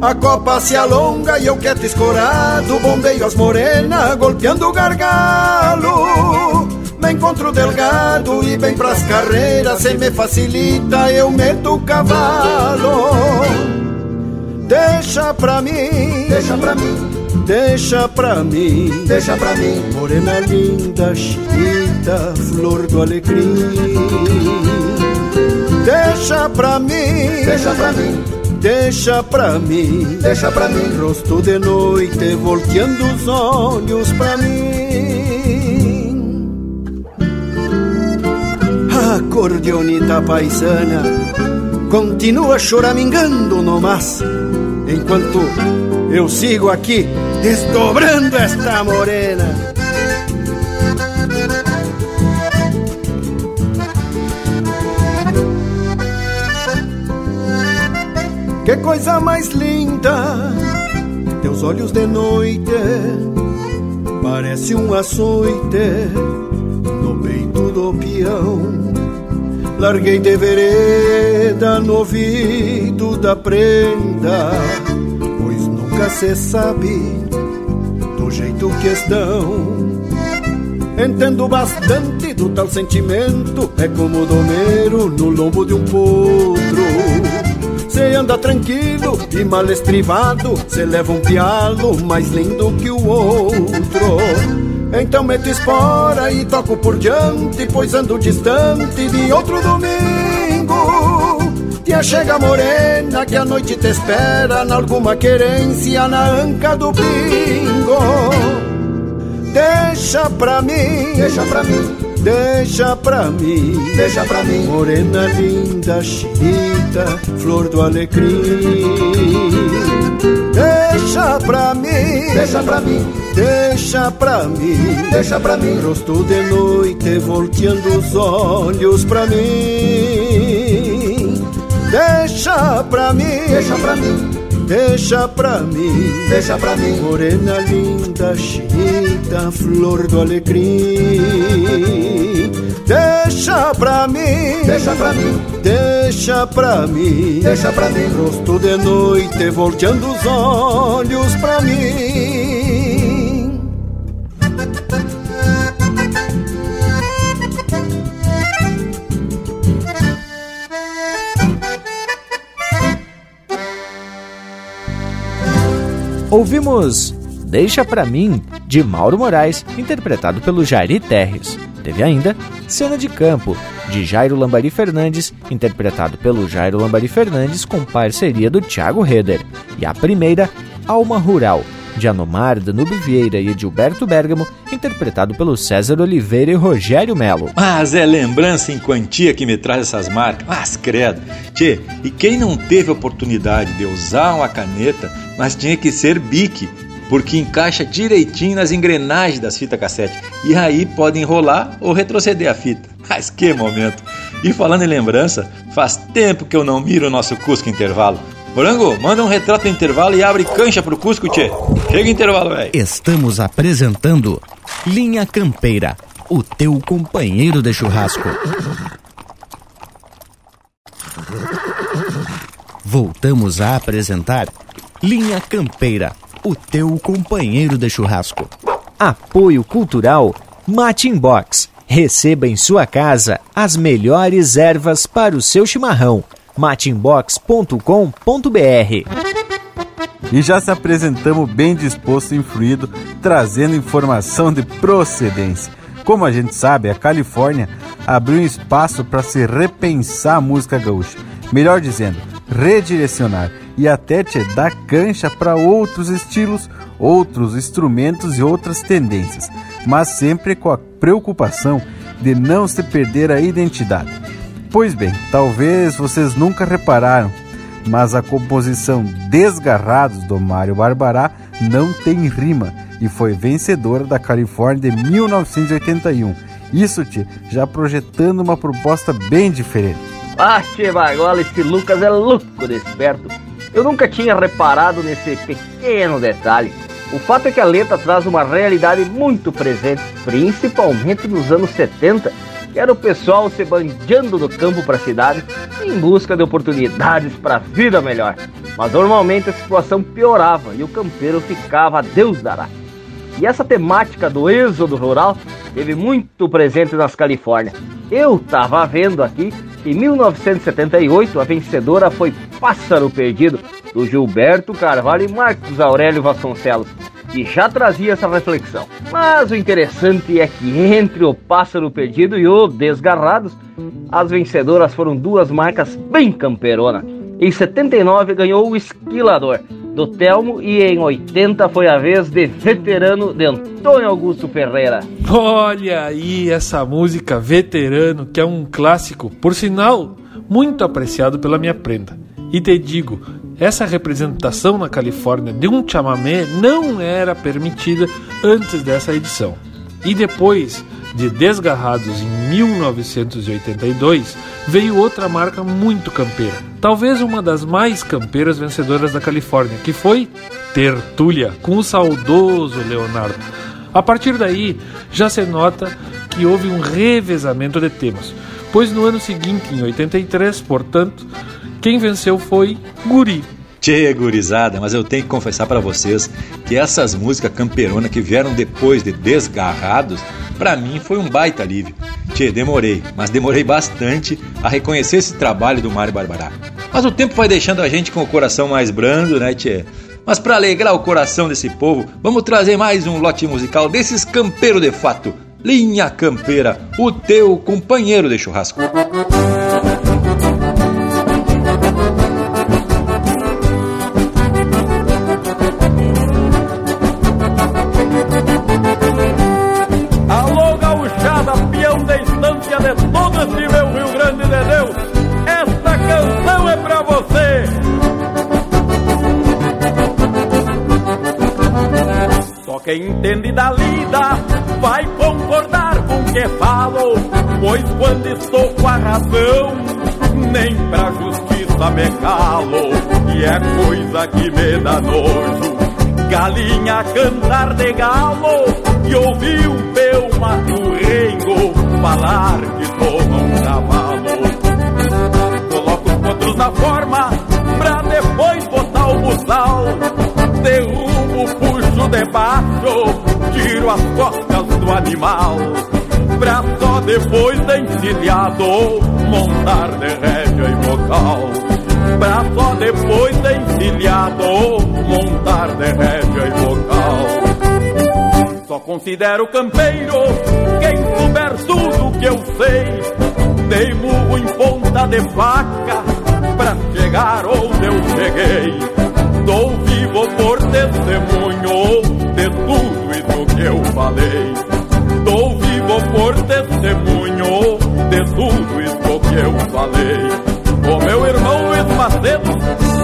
A copa se alonga e eu quieto escorado, bombeio as morenas, golpeando o gargalo. Me encontro delgado e bem pras carreiras, se me facilita, eu meto o cavalo. Deixa pra mim, deixa pra mim, deixa pra mim, deixa pra mim, morena linda, chinita, flor do alecrim. Deixa pra mim, deixa pra mim, deixa pra mim, deixa pra mim, rosto de noite, volteando os olhos pra mim. Acordeonita paisana, continua choramingando no mas, enquanto eu sigo aqui desdobrando esta morena. Que coisa mais linda, teus olhos de noite, parece um açoite no peito do peão. Larguei de vereda no ouvido da prenda, pois nunca se sabe do jeito que estão. Entendo bastante do tal sentimento, é como domeiro no lombo de um potro. Cê anda tranquilo e mal estrivado, cê leva um pialo mais lindo que o outro. Então meto espora e toco por diante, pois ando distante de outro domingo. Tia chega morena que a noite te espera, na alguma querência na anca do pingo. Deixa pra mim, deixa pra mim, deixa pra mim, deixa pra mim, morena linda, chinita, flor do alecrim. Deixa pra mim, deixa pra mim, deixa pra mim, deixa pra mim, rosto de noite volteando os olhos pra mim. Deixa pra mim, deixa pra mim, Deixa pra mim, deixa pra mim, morena linda, chinita, flor do alecrim. Deixa pra mim, deixa pra mim, deixa pra mim, deixa pra mim, rosto de noite volteando os olhos pra mim. Ouvimos Deixa Pra Mim, de Mauro Moraes, interpretado pelo Jairi Terres. Teve ainda Cena de Campo, de Jairo Lambari Fernandes, interpretado pelo Jairo Lambari Fernandes com parceria do Thiago Reder. E a primeira, Alma Rural, de Anomar, Danube Vieira e Edilberto Bergamo, interpretado pelo César Oliveira e Rogério Melo. Mas é lembrança em quantia que me traz essas marcas. Mas credo. Tchê, e quem não teve oportunidade de usar uma caneta, mas tinha que ser bique, porque encaixa direitinho nas engrenagens das fitas cassete. E aí pode enrolar ou retroceder a fita. Mas que momento! E falando em lembrança, faz tempo que eu não miro o nosso Cusco Intervalo. Morango, manda um retrato no intervalo e abre cancha pro Cusco, tchê. Chega intervalo, velho. Estamos apresentando Linha Campeira, o teu companheiro de churrasco. Voltamos a apresentar Linha Campeira, o teu companheiro de churrasco. Apoio Cultural Matin Box. Receba em sua casa as melhores ervas para o seu chimarrão. matinbox.com.br E já se apresentamos bem disposto e influído, trazendo informação de procedência. Como a gente sabe, a Califórnia abriu espaço para se repensar a música gaúcha. Melhor dizendo, redirecionar e até te dar cancha para outros estilos, outros instrumentos e outras tendências, mas sempre com a preocupação de não se perder a identidade. Pois bem, talvez vocês nunca repararam, mas a composição Desgarrados do Mário Barbará não tem rima e foi vencedora da Califórnia de 1981. Isso, te já projetando uma proposta bem diferente. Ah, tchê, Bagola, esse Lucas é louco desperto. Eu nunca tinha reparado nesse pequeno detalhe. O fato é que a letra traz uma realidade muito presente, principalmente nos anos 70, que era o pessoal se bandeando do campo para a cidade em busca de oportunidades para a vida melhor. Mas normalmente a situação piorava e o campeiro ficava a Deus dará. E essa temática do êxodo rural teve muito presente nas Califórnias. Eu tava vendo aqui que em 1978 a vencedora foi Pássaro Perdido, do Gilberto Carvalho e Marcos Aurélio Vasconcelos, que já trazia essa reflexão. Mas o interessante é que entre o Pássaro Perdido e o Desgarrados, as vencedoras foram duas marcas bem camperona. Em 79 ganhou o Esquilador, do Telmo e em 80 foi a vez de veterano de Antônio Augusto Ferreira. Olha aí essa música veterano que é um clássico, por sinal, muito apreciado pela minha prenda. E te digo, essa representação na Califórnia de um chamamé não era permitida antes dessa edição. E depois de Desgarrados em 1982, veio outra marca muito campeira, talvez uma das mais campeiras vencedoras da Califórnia, que foi Tertúlia, com o saudoso Leonardo. A partir daí, já se nota que houve um revezamento de temas, pois no ano seguinte, em 83, portanto, quem venceu foi Guri, Tchê, gurizada, mas eu tenho que confessar para vocês que essas músicas camperonas que vieram depois de Desgarrados, para mim foi um baita alívio. Tchê, demorei, mas demorei bastante a reconhecer esse trabalho do Mário Barbará. Mas o tempo vai deixando a gente com o coração mais brando, né, Tchê? Mas para alegrar o coração desse povo, vamos trazer mais um lote musical desses campeiros de fato. Linha Campeira, o teu companheiro de churrasco. Que me dá nojo. Galinha cantar de galo e ouvir um peu mato rengo falar que toma um cavalo. Coloco os potros na forma pra depois botar o buçal. Derrubo, puxo debaixo, tiro as costas do animal pra só depois de encilhado montar de rédea e bocal. Pra só depois de encilhado montar de rédea e bocal. Só considero campeiro quem souber tudo que eu sei. Dei murro em ponta de faca pra chegar onde eu cheguei. Dou vivo por testemunho de tudo isso que eu falei. Dou vivo por testemunho de tudo isso que eu falei. O meu irmão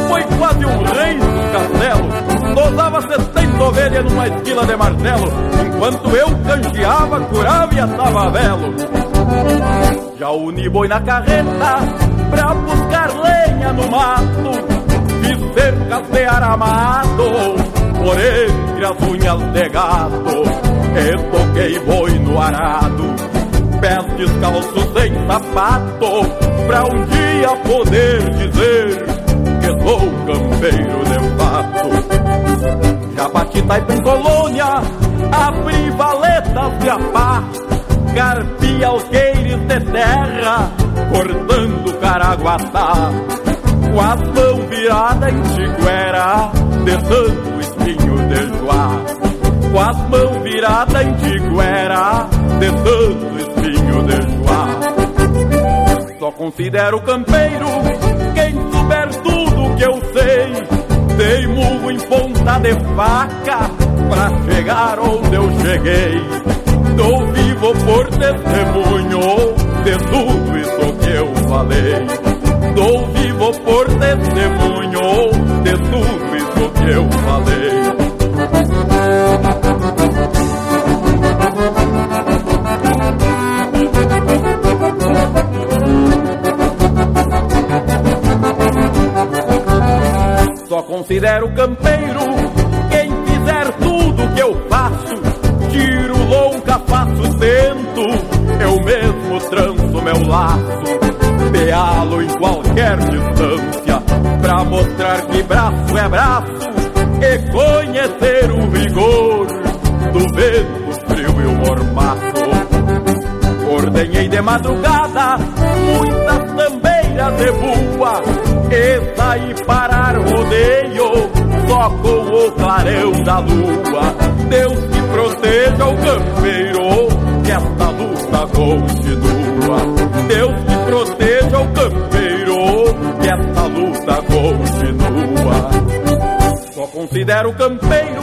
foi quase um rei do castelo. Dosava 70 ovelhas numa esquila de martelo, enquanto eu canjeava, curava e atava velo. Já uni boi na carreta pra buscar lenha no mato, fiz cercas de aramado por entre as unhas de gato. E toquei boi no arado Pés descalços sem sapato Pra um dia poder dizer Que sou campeiro de Já bati taipa em colônia Abri valetas de apá. Carpi alqueires de terra Cortando caraguatá. Com as mãos viradas em tiguera De tanto espinho de joá. Com as mãos viradas em tiguera, de tanto espinho de joá. Só considero campeiro quem souber tudo que eu sei. Dei murro em ponta de faca pra chegar onde eu cheguei. Dou vivo por testemunho de tudo isso que eu falei. Dou vivo por testemunho de tudo isso que eu falei. Campeiro quem fizer tudo que eu faço. Tiro longa, faço tento, eu mesmo tranço meu laço. Pealo em qualquer distância, pra mostrar que braço é braço e conhecer o vigor do vento frio e o mormaço. Ordenhei de madrugada muitas tambeiras de bua e saí rodeio só com o clarão da lua. Deus que proteja o campeiro, que esta luta continua. Deus que proteja o campeiro, que esta luta continua. Só considero campeiro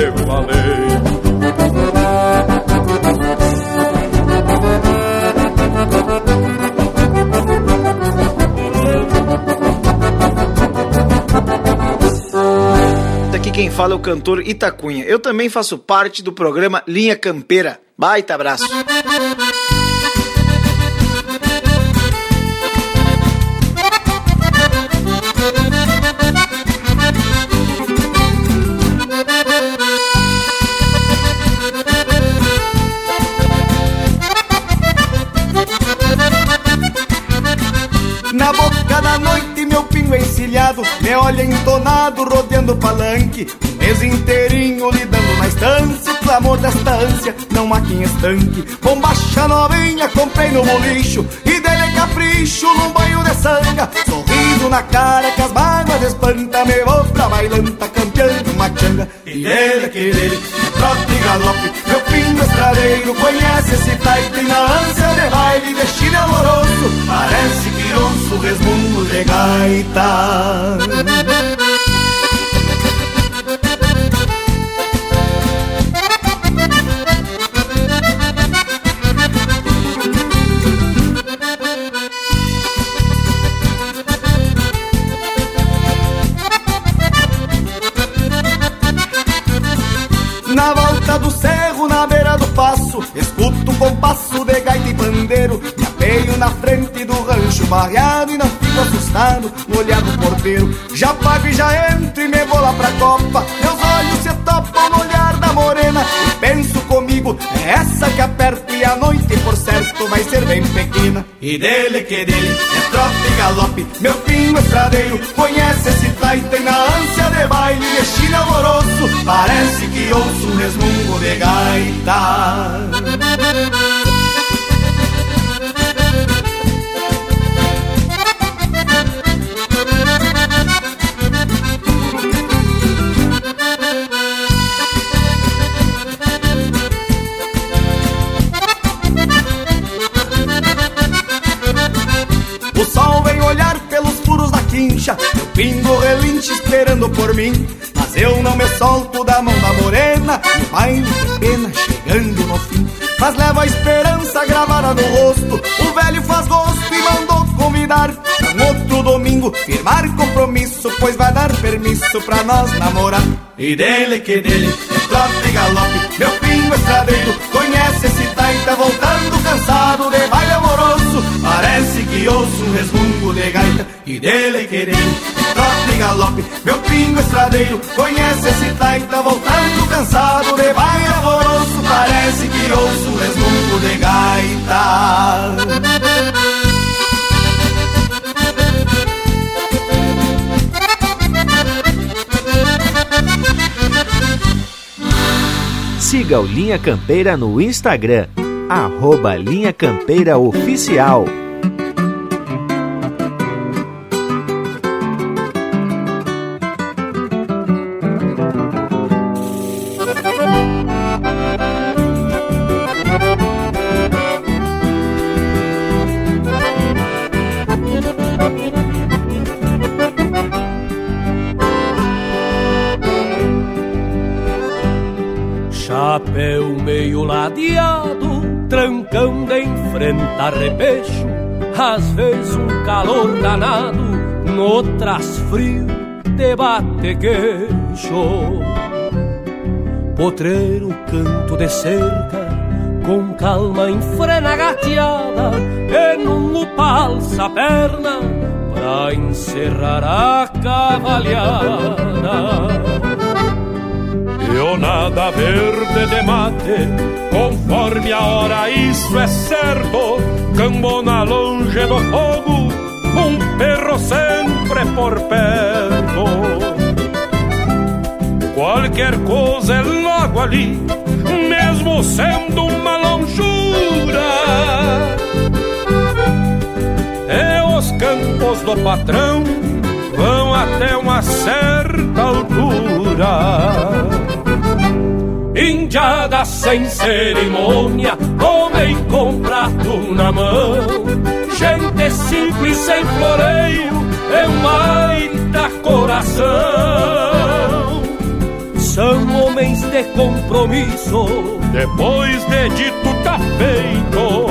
eu falei. Aqui quem fala é o cantor Itacunha. Eu também faço parte do programa Linha Campeira. Baita abraço. Pingo encilhado Me olha entonado rodeando palanque Um mês inteirinho lidando na estância O clamor desta ânsia não há quem estanque. Bombacha novinha comprei no bolicho E dele é capricho num banho de sanga Sorriso na cara que as mágoas espanta Me vou pra bailanta campeando uma changa E dele que dele, trote e galope Meu pingo estradeiro conhece esse type Na ânsia de baile, destino amoroso Parece que grosso resmungo de gaita barreado e não fico assustado no olhar do porteiro. Já pago e já entro e me vou lá pra copa. Meus olhos se topam no olhar da morena e penso comigo, é essa que aperto e a noite, por certo, vai ser bem pequena. E dele que dele, é trote e galope, meu pinho estradeiro, conhece esse taita e na ânsia de baile, destino amoroso, parece que ouço um resmungo de gaita. Por mim. Mas eu não me solto da mão da morena, e o baile de pena chegando no fim. Mas leva a esperança gravada no rosto, o velho faz gosto e mandou convidar. Um outro domingo, firmar compromisso, pois vai dar permisso pra nós namorar. E dele que dele, é trote e galope, meu pingo estradeiro, conhece esse taita voltando cansado de baile. Parece que ouço um resmungo de gaita, e dele que dele, é trote galope, meu pingo estradeiro, conhece esse taita voltando cansado de baile amoroso. Parece que ouço um resmungo de gaita. Siga o Linha Campeira no Instagram, arroba Linha Campeira Oficial. Repecho. Às vezes um calor danado, noutras frio, te bate queixo. Potreiro canto de cerca, com calma enfrena gateada, e num palça a perna, pra encerrar a cavalhada. Eu nada verde de mate, conforme a hora, isso é certo. Cambona longe do fogo, um perro sempre por perto. Qualquer coisa é logo ali, mesmo sendo uma longura. É os campos do patrão, vão até uma certa altura. Indiada sem cerimônia, homem com prato na mão. Gente simples sem floreio, é um baita coração. São homens de compromisso, depois de dito tá feito.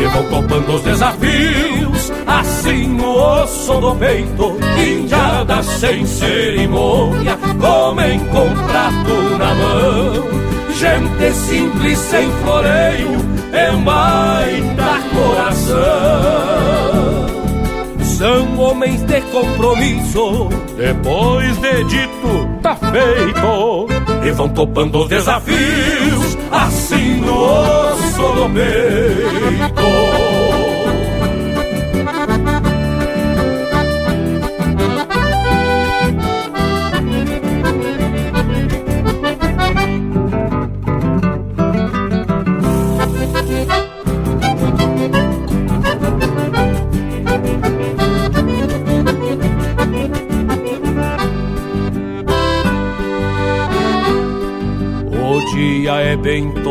E vão topando os desafios, assim no osso do peito. Indiada sem cerimônia, homem com prato na mão. Gente simples sem floreio, é um baita coração. São homens de compromisso, depois de dito tá feito. E vão topando os desafios, assim no osso do peito.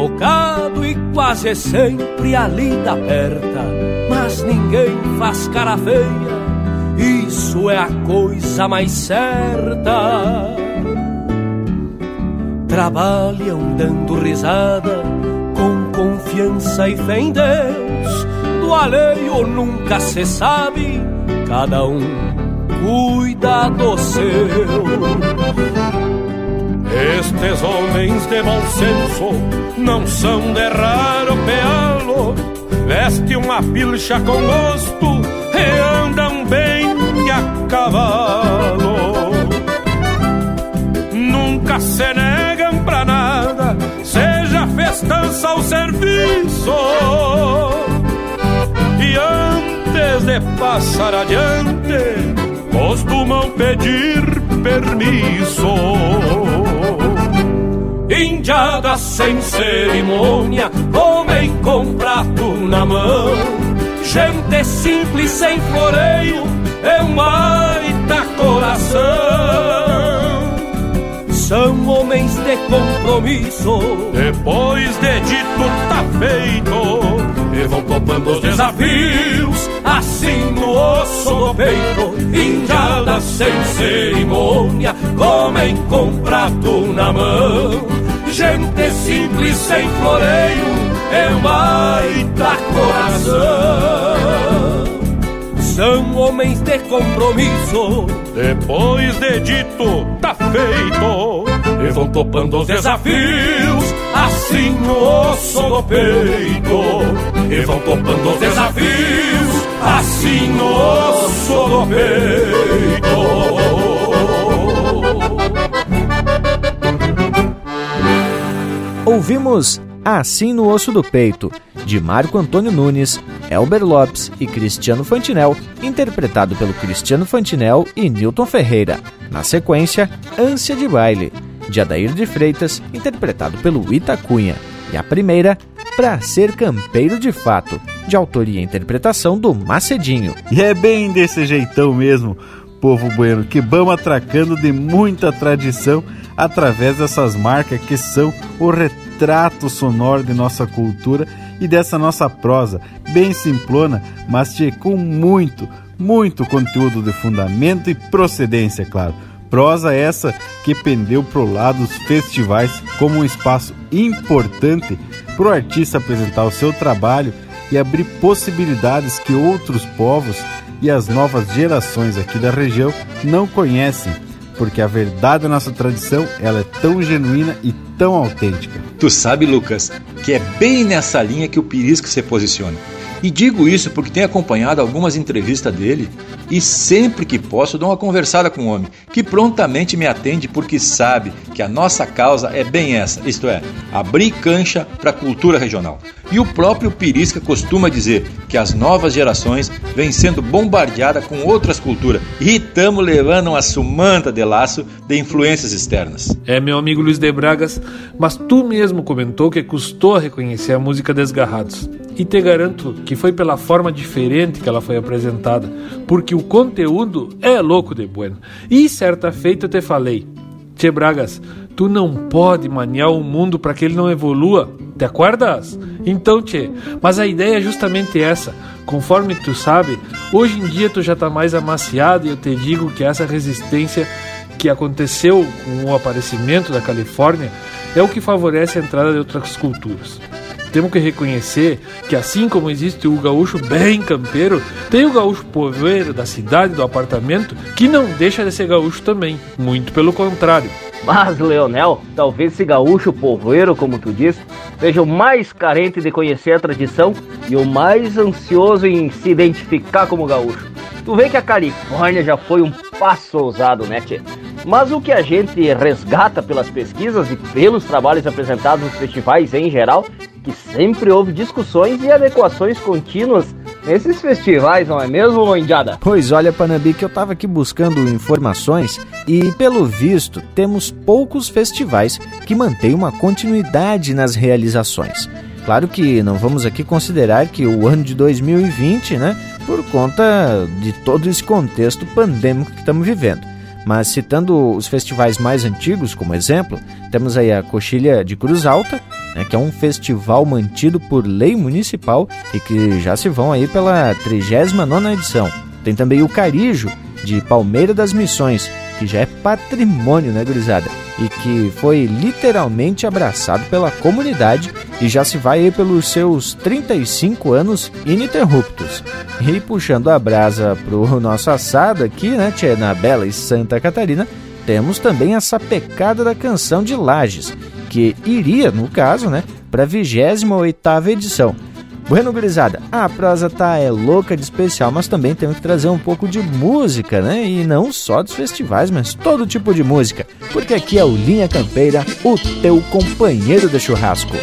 Bem tocado e quase sempre a lida aperta, mas ninguém faz cara feia, isso é a coisa mais certa. Trabalham dando risada, com confiança e fé em Deus, do alheio nunca se sabe, cada um cuida do seu. Estes homens de bom senso não são de raro pealo, veste uma pilcha com gosto e andam bem a cavalo. Nunca se negam pra nada, seja festança ou serviço. E antes de passar adiante, costumam pedir permisso. Indiada sem cerimônia, homem com prato na mão, gente simples sem floreio, é um baita coração. São homens de compromisso, depois de dito tá feito e vão topando os desafios, assim no osso do peito, indiada sem cerimônia, comem com prato na mão. Gente simples sem floreio, é baita coração. São homens de compromisso, depois de dito tá feito, e vão topando os desafios, assim no osso do peito. E vão topando os desafios, assim osso do peito. Ouvimos Assim no Osso do Peito, de Marco Antônio Nunes, Elber Lopes e Cristiano Fantinel, interpretado pelo Cristiano Fantinel e Newton Ferreira. Na sequência, Ânsia de Baile, de Adair de Freitas, interpretado pelo Itacunha. E a primeira, Pra Ser Campeiro de Fato, de autoria e interpretação do Macedinho. E é bem desse jeitão mesmo, povo bueno, que vamos atracando de muita tradição através dessas marcas que são o retrato sonoro de nossa cultura e dessa nossa prosa, bem simplona, mas com muito, muito conteúdo de fundamento e procedência, claro. Prosa essa que pendeu pro lado dos festivais como um espaço importante para o artista apresentar o seu trabalho e abrir possibilidades que outros povos e as novas gerações aqui da região não conhecem, porque a verdade da nossa tradição ela é tão genuína e tão autêntica. Tu sabe, Lucas, que é bem nessa linha que o Pirisco se posiciona. E digo isso porque tenho acompanhado algumas entrevistas dele e sempre que posso dou uma conversada com o homem, que prontamente me atende porque sabe que a nossa causa é bem essa, isto é, abrir cancha para a cultura regional. E o próprio Pirisca costuma dizer que as novas gerações vêm sendo bombardeadas com outras culturas e estamos levando uma sumanta de laço de influências externas. É, meu amigo Luiz de Bragas, mas tu mesmo comentou que custou reconhecer a música Desgarrados. E te garanto que foi pela forma diferente que ela foi apresentada, porque o conteúdo é louco de bueno. E certa feita eu te falei, Tchê Bragas, tu não pode maniar o mundo para que ele não evolua, te acordas? Então, Tchê, mas a ideia é justamente essa. Conforme tu sabe, hoje em dia tu já tá mais amaciado e eu te digo que essa resistência que aconteceu com o aparecimento da Califórnia é o que favorece a entrada de outras culturas temos que reconhecer que assim como existe o gaúcho bem campeiro, tem o gaúcho poveiro da cidade, do apartamento, que não deixa de ser gaúcho também, muito pelo contrário. Mas, Leonel, talvez esse gaúcho povoeiro, como tu diz, seja o mais carente de conhecer a tradição e o mais ansioso em se identificar como gaúcho. Tu vê que a Califórnia já foi um passo ousado, né, tchê? Mas o que a gente resgata pelas pesquisas e pelos trabalhos apresentados nos festivais em geral, que sempre houve discussões e adequações contínuas nesses festivais, não é mesmo, Loindiada? Pois olha, Panambi, que eu tava aqui buscando informações e, pelo visto, temos poucos festivais que mantêm uma continuidade nas realizações. Claro que não vamos aqui considerar que o ano de 2020, né, por conta de todo esse contexto pandêmico que estamos vivendo. Mas citando os festivais mais antigos como exemplo, temos aí a Coxilha de Cruz Alta, né, que é um festival mantido por lei municipal e que já se vão aí pela 39ª edição. Tem também o Carijo, de Palmeira das Missões, que já é patrimônio, né, gurizada? E que foi literalmente abraçado pela comunidade e já se vai aí pelos seus 35 anos ininterruptos. E puxando a brasa pro nosso assado aqui, né, tia, na bela e Santa Catarina, temos também a sapecada da canção de Lages, que iria, no caso, né, para a 28ª edição. Bueno, gurizada, a prosa tá é louca de especial, mas também temos que trazer um pouco de música, né? E não só dos festivais, mas todo tipo de música, porque aqui é o Linha Campeira, o teu companheiro de churrasco.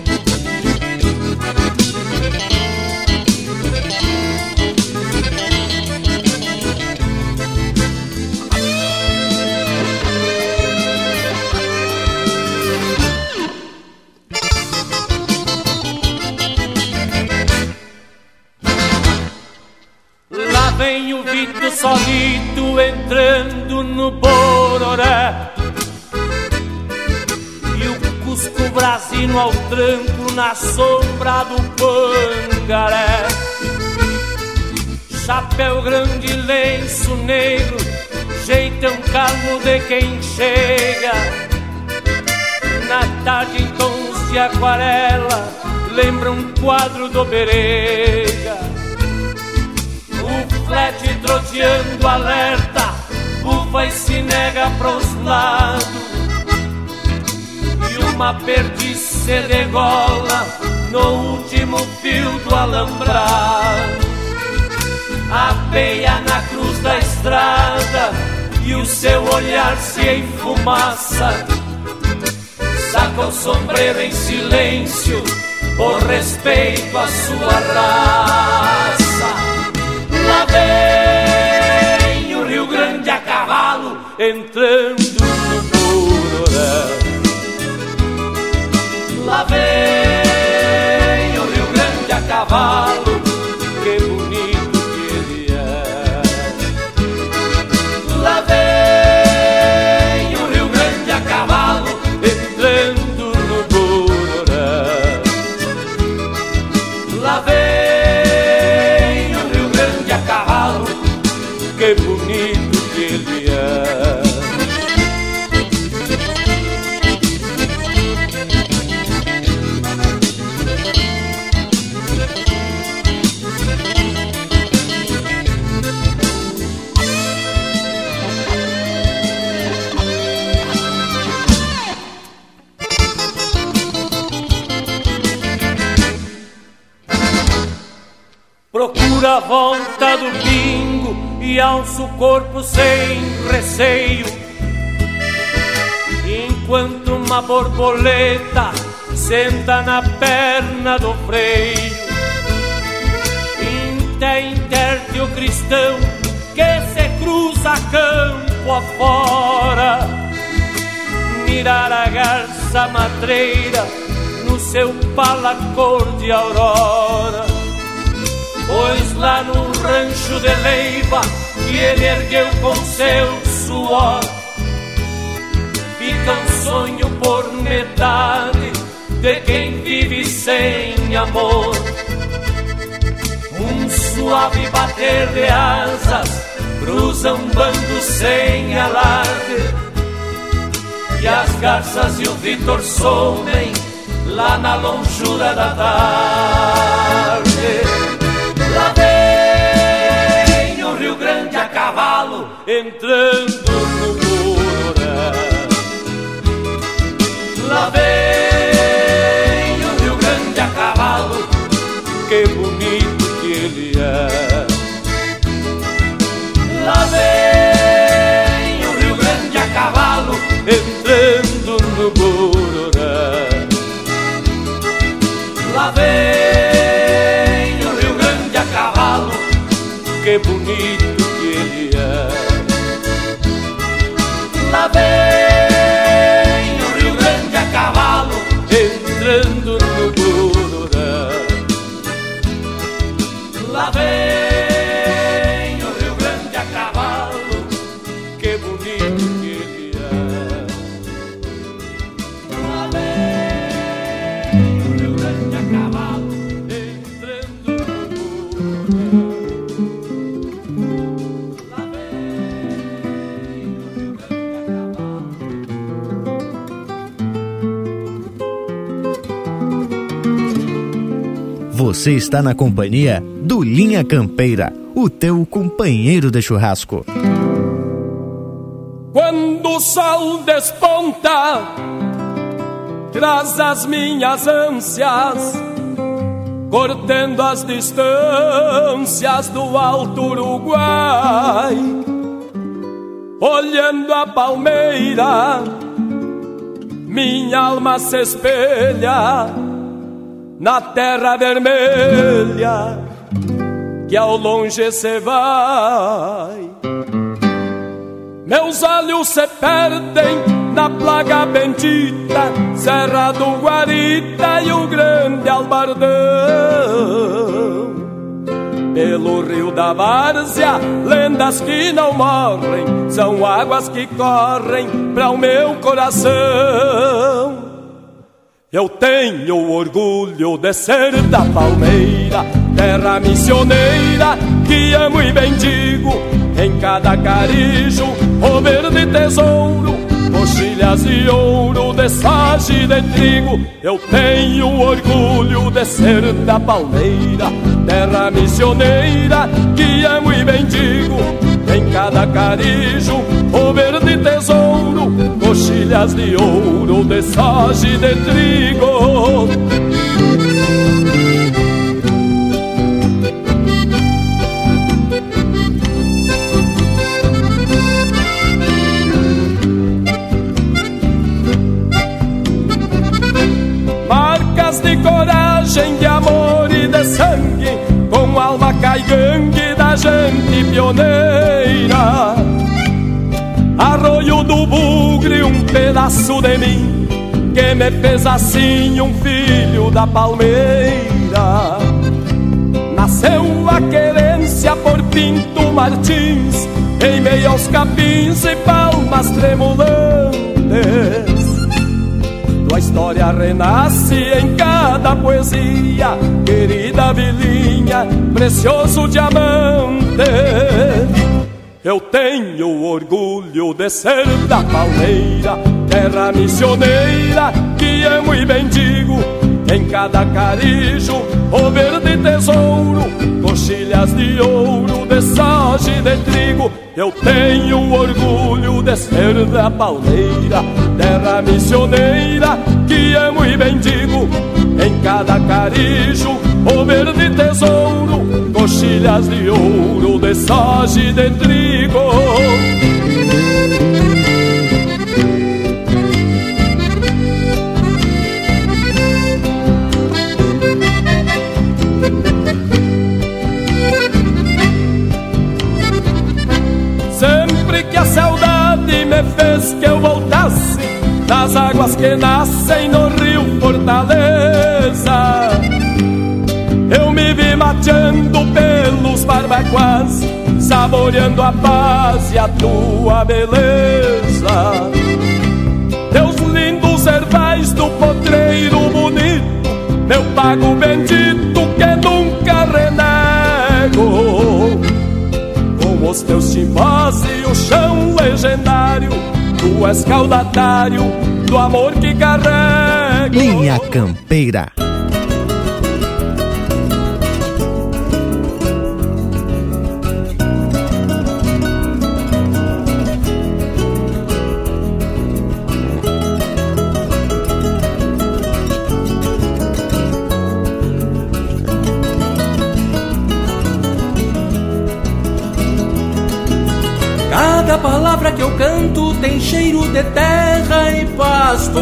Solito entrando no Bororé. E o Cusco Brasino ao tranco na sombra do Pangaré. Chapéu grande, lenço negro, jeitão calmo de quem chega. Na tarde em tons de aquarela, lembra um quadro do Berega flete troteando alerta, bufa e se nega pros lados. E uma perdiz se degola no último fio do alambrado. Apeia na cruz da estrada e o seu olhar se enfumaça. Saca o sombreiro em silêncio por respeito à sua raça. Lá vem o Rio Grande a cavalo entrando no Cororé. Lá vem o Rio Grande a cavalo, Procura a volta do bingo e alça o corpo sem receio. Enquanto uma borboleta senta na perna do freio. Inte interte o cristão que se cruza campo afora. Mirar a garça matreira no seu pala cor de aurora Pois lá no rancho de Leiva que ele ergueu com seu suor Fica um sonho por metade de quem vive sem amor. Um suave bater de asas cruza um bando sem alarde. E as garças e o Vitor somem lá na longura da tarde entrando no Cororé. Lá vem o Rio Grande a cavalo, que bonito que ele é. Você está na companhia do Linha Campeira, o teu companheiro de churrasco. Quando sol desponta, traz as minhas ânsias, cortando as distâncias do alto Uruguai. Olhando a palmeira, minha alma se espelha na terra vermelha que ao longe se vai. Meus olhos se perdem na plaga bendita, Serra do Guarita e o grande Albardão. Pelo rio da Várzea, lendas que não morrem, são águas que correm para o meu coração. Eu tenho orgulho de ser da Palmeira, terra missioneira que amo e bendigo em cada carijo, o verde tesouro, coxilhas de ouro, de sage de trigo. Eu tenho orgulho de ser da palmeira, terra missioneira que amo e bendigo. Em cada carijo, verde tesouro, coxilhas de ouro, de sage de trigo. de coragem, de amor e de sangue, com alma caigangue da gente pioneira. Arroio do bugre, um pedaço de mim, que me fez assim um filho da palmeira. Nasceu a querência por Pinto Martins, em meio aos capins e palmas tremulantes. Tua história renasce em cada poesia, querida vilinha, precioso diamante. Eu tenho orgulho de ser da palmeira, terra missioneira, que amo e bendigo. Em cada carijo, o verde tesouro, coxilhas de ouro, de sage de trigo. Eu tenho orgulho de ser da palmeira, terra missioneira, que amo e bendigo. Em cada carijo, o verde tesouro, coxilhas de ouro, de sage de trigo. me fez que eu voltasse das águas que nascem no rio Fortaleza. Mateando pelos barbacoas, saboreando a paz e a tua beleza. Teus lindos herbais do potreiro bonito, meu pago bendito que nunca renego com os teus timbós e o chão legendário. Tu és caudatário do amor que carrego. Linha Campeira. Tem cheiro de terra e pasto.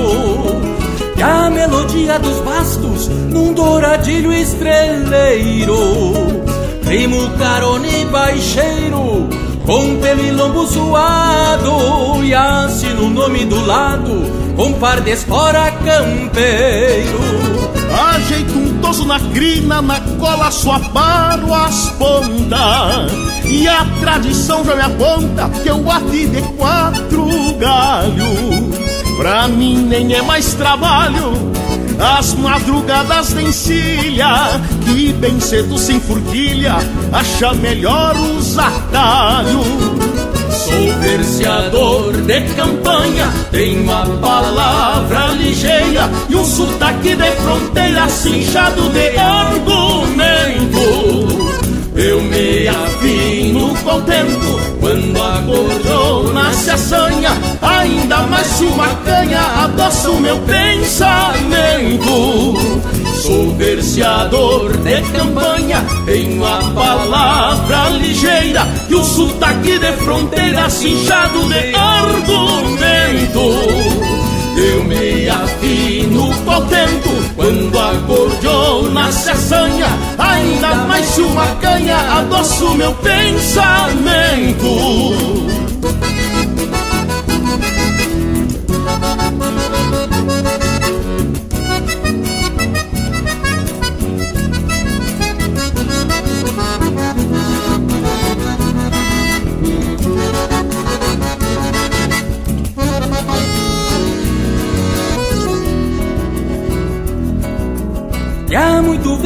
E a melodia dos bastos num douradilho estreleiro. Primo carone baixeiro, com pelo lombo suado. E assino o nome do lado, com par de espora campeiro. Ajeito um toso na crina, na cola só paro as pontas. E a tradição já me aponta que eu bati de quatro galhos. Pra mim nem é mais trabalho as madrugadas de encilha, que bem cedo sem forquilha, acha melhor os atalhos. Sou verseador de campanha, tenho uma palavra ligeira e um sotaque de fronteira cinchado de argumento. Eu me afino contento quando a corona se assanha Ainda mais uma canha adoça o meu pensamento. Sou verseador de campanha Tenho a palavra ligeira E o sotaque de fronteira cinchado de argumento eu me afino contento quando a cordiona se assanha Ainda mais uma canha adoça o meu pensamento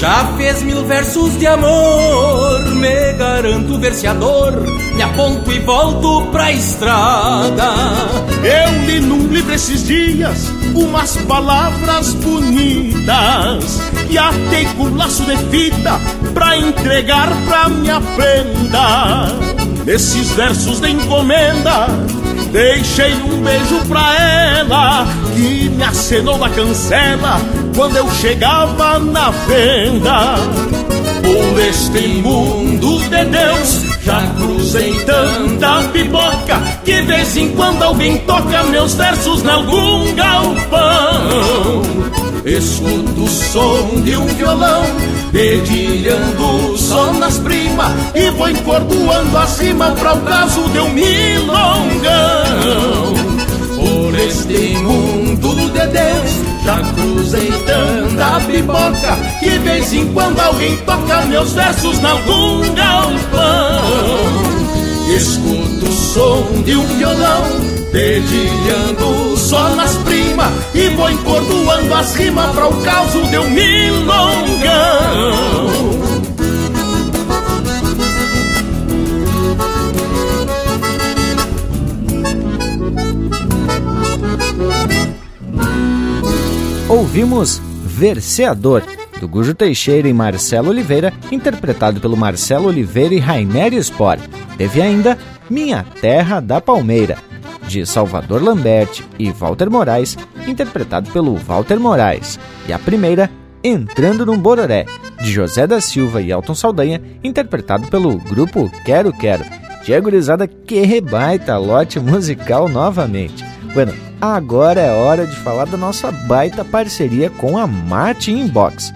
já fez mil versos de amor. Me garanto verseador, me aponto e volto pra estrada. Eu li num livro esses dias umas palavras bonitas e atei com laço de fita pra entregar pra minha prenda. Nesses versos de encomenda, deixei um beijo pra ela que me acenou na cancela quando eu chegava na venda. Por este mundo de Deus já cruzei tanta pipoca Que vez em quando alguém toca meus versos em algum galpão Escuto o som de um violão Dedilhando só nas primas E vou encordoando acima Pra o caso de um milongão Por este mundo de Deus já cruzei tanta pipoca Que vez em quando alguém toca meus versos em algum galpão Escuto o som de um violão Dedilhando só nas primas E vou encordoando as rimas Pra o caos de um milongão Ouvimos Verseador, do Gujo Teixeira e Marcelo Oliveira, interpretado pelo Marcelo Oliveira e Rainer Spor. Teve ainda Minha Terra da Palmeira, de Salvador Lambert e Walter Moraes, interpretado pelo Walter Moraes. E a primeira, Entrando num Bororé, de José da Silva e Elton Saldanha, interpretado pelo grupo Quero Quero. Tia gurizada, que rebaita lote musical novamente. Bueno, agora é hora de falar da nossa baita parceria com a Mate Inbox.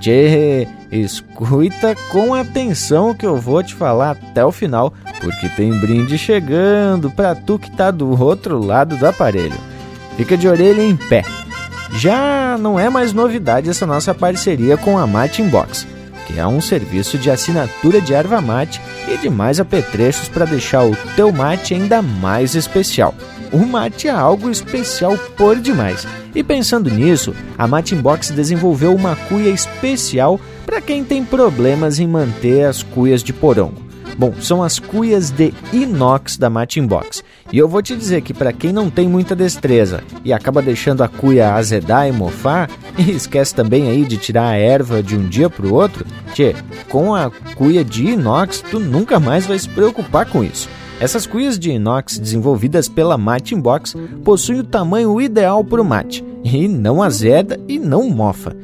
Tchê, escuta com atenção que eu vou te falar até o final, porque tem brinde chegando para tu que tá do outro lado do aparelho. Fica de orelha em pé. Já não é mais novidade essa nossa parceria com a Mate Inbox, que é um serviço de assinatura de erva mate e de mais apetrechos para deixar o teu mate ainda mais especial o mate é algo especial por demais. E pensando nisso, a Mate Inbox desenvolveu uma cuia especial para quem tem problemas em manter as cuias de porongo. Bom, são as cuias de inox da Mate Inbox. E eu vou te dizer que para quem não tem muita destreza e acaba deixando a cuia azedar e mofar, e esquece também aí de tirar a erva de um dia para o outro, tchê, com a cuia de inox tu nunca mais vai se preocupar com isso. Essas cuias de inox desenvolvidas pela Mate Inbox possuem o tamanho ideal para o mate e não azeda e não mofa.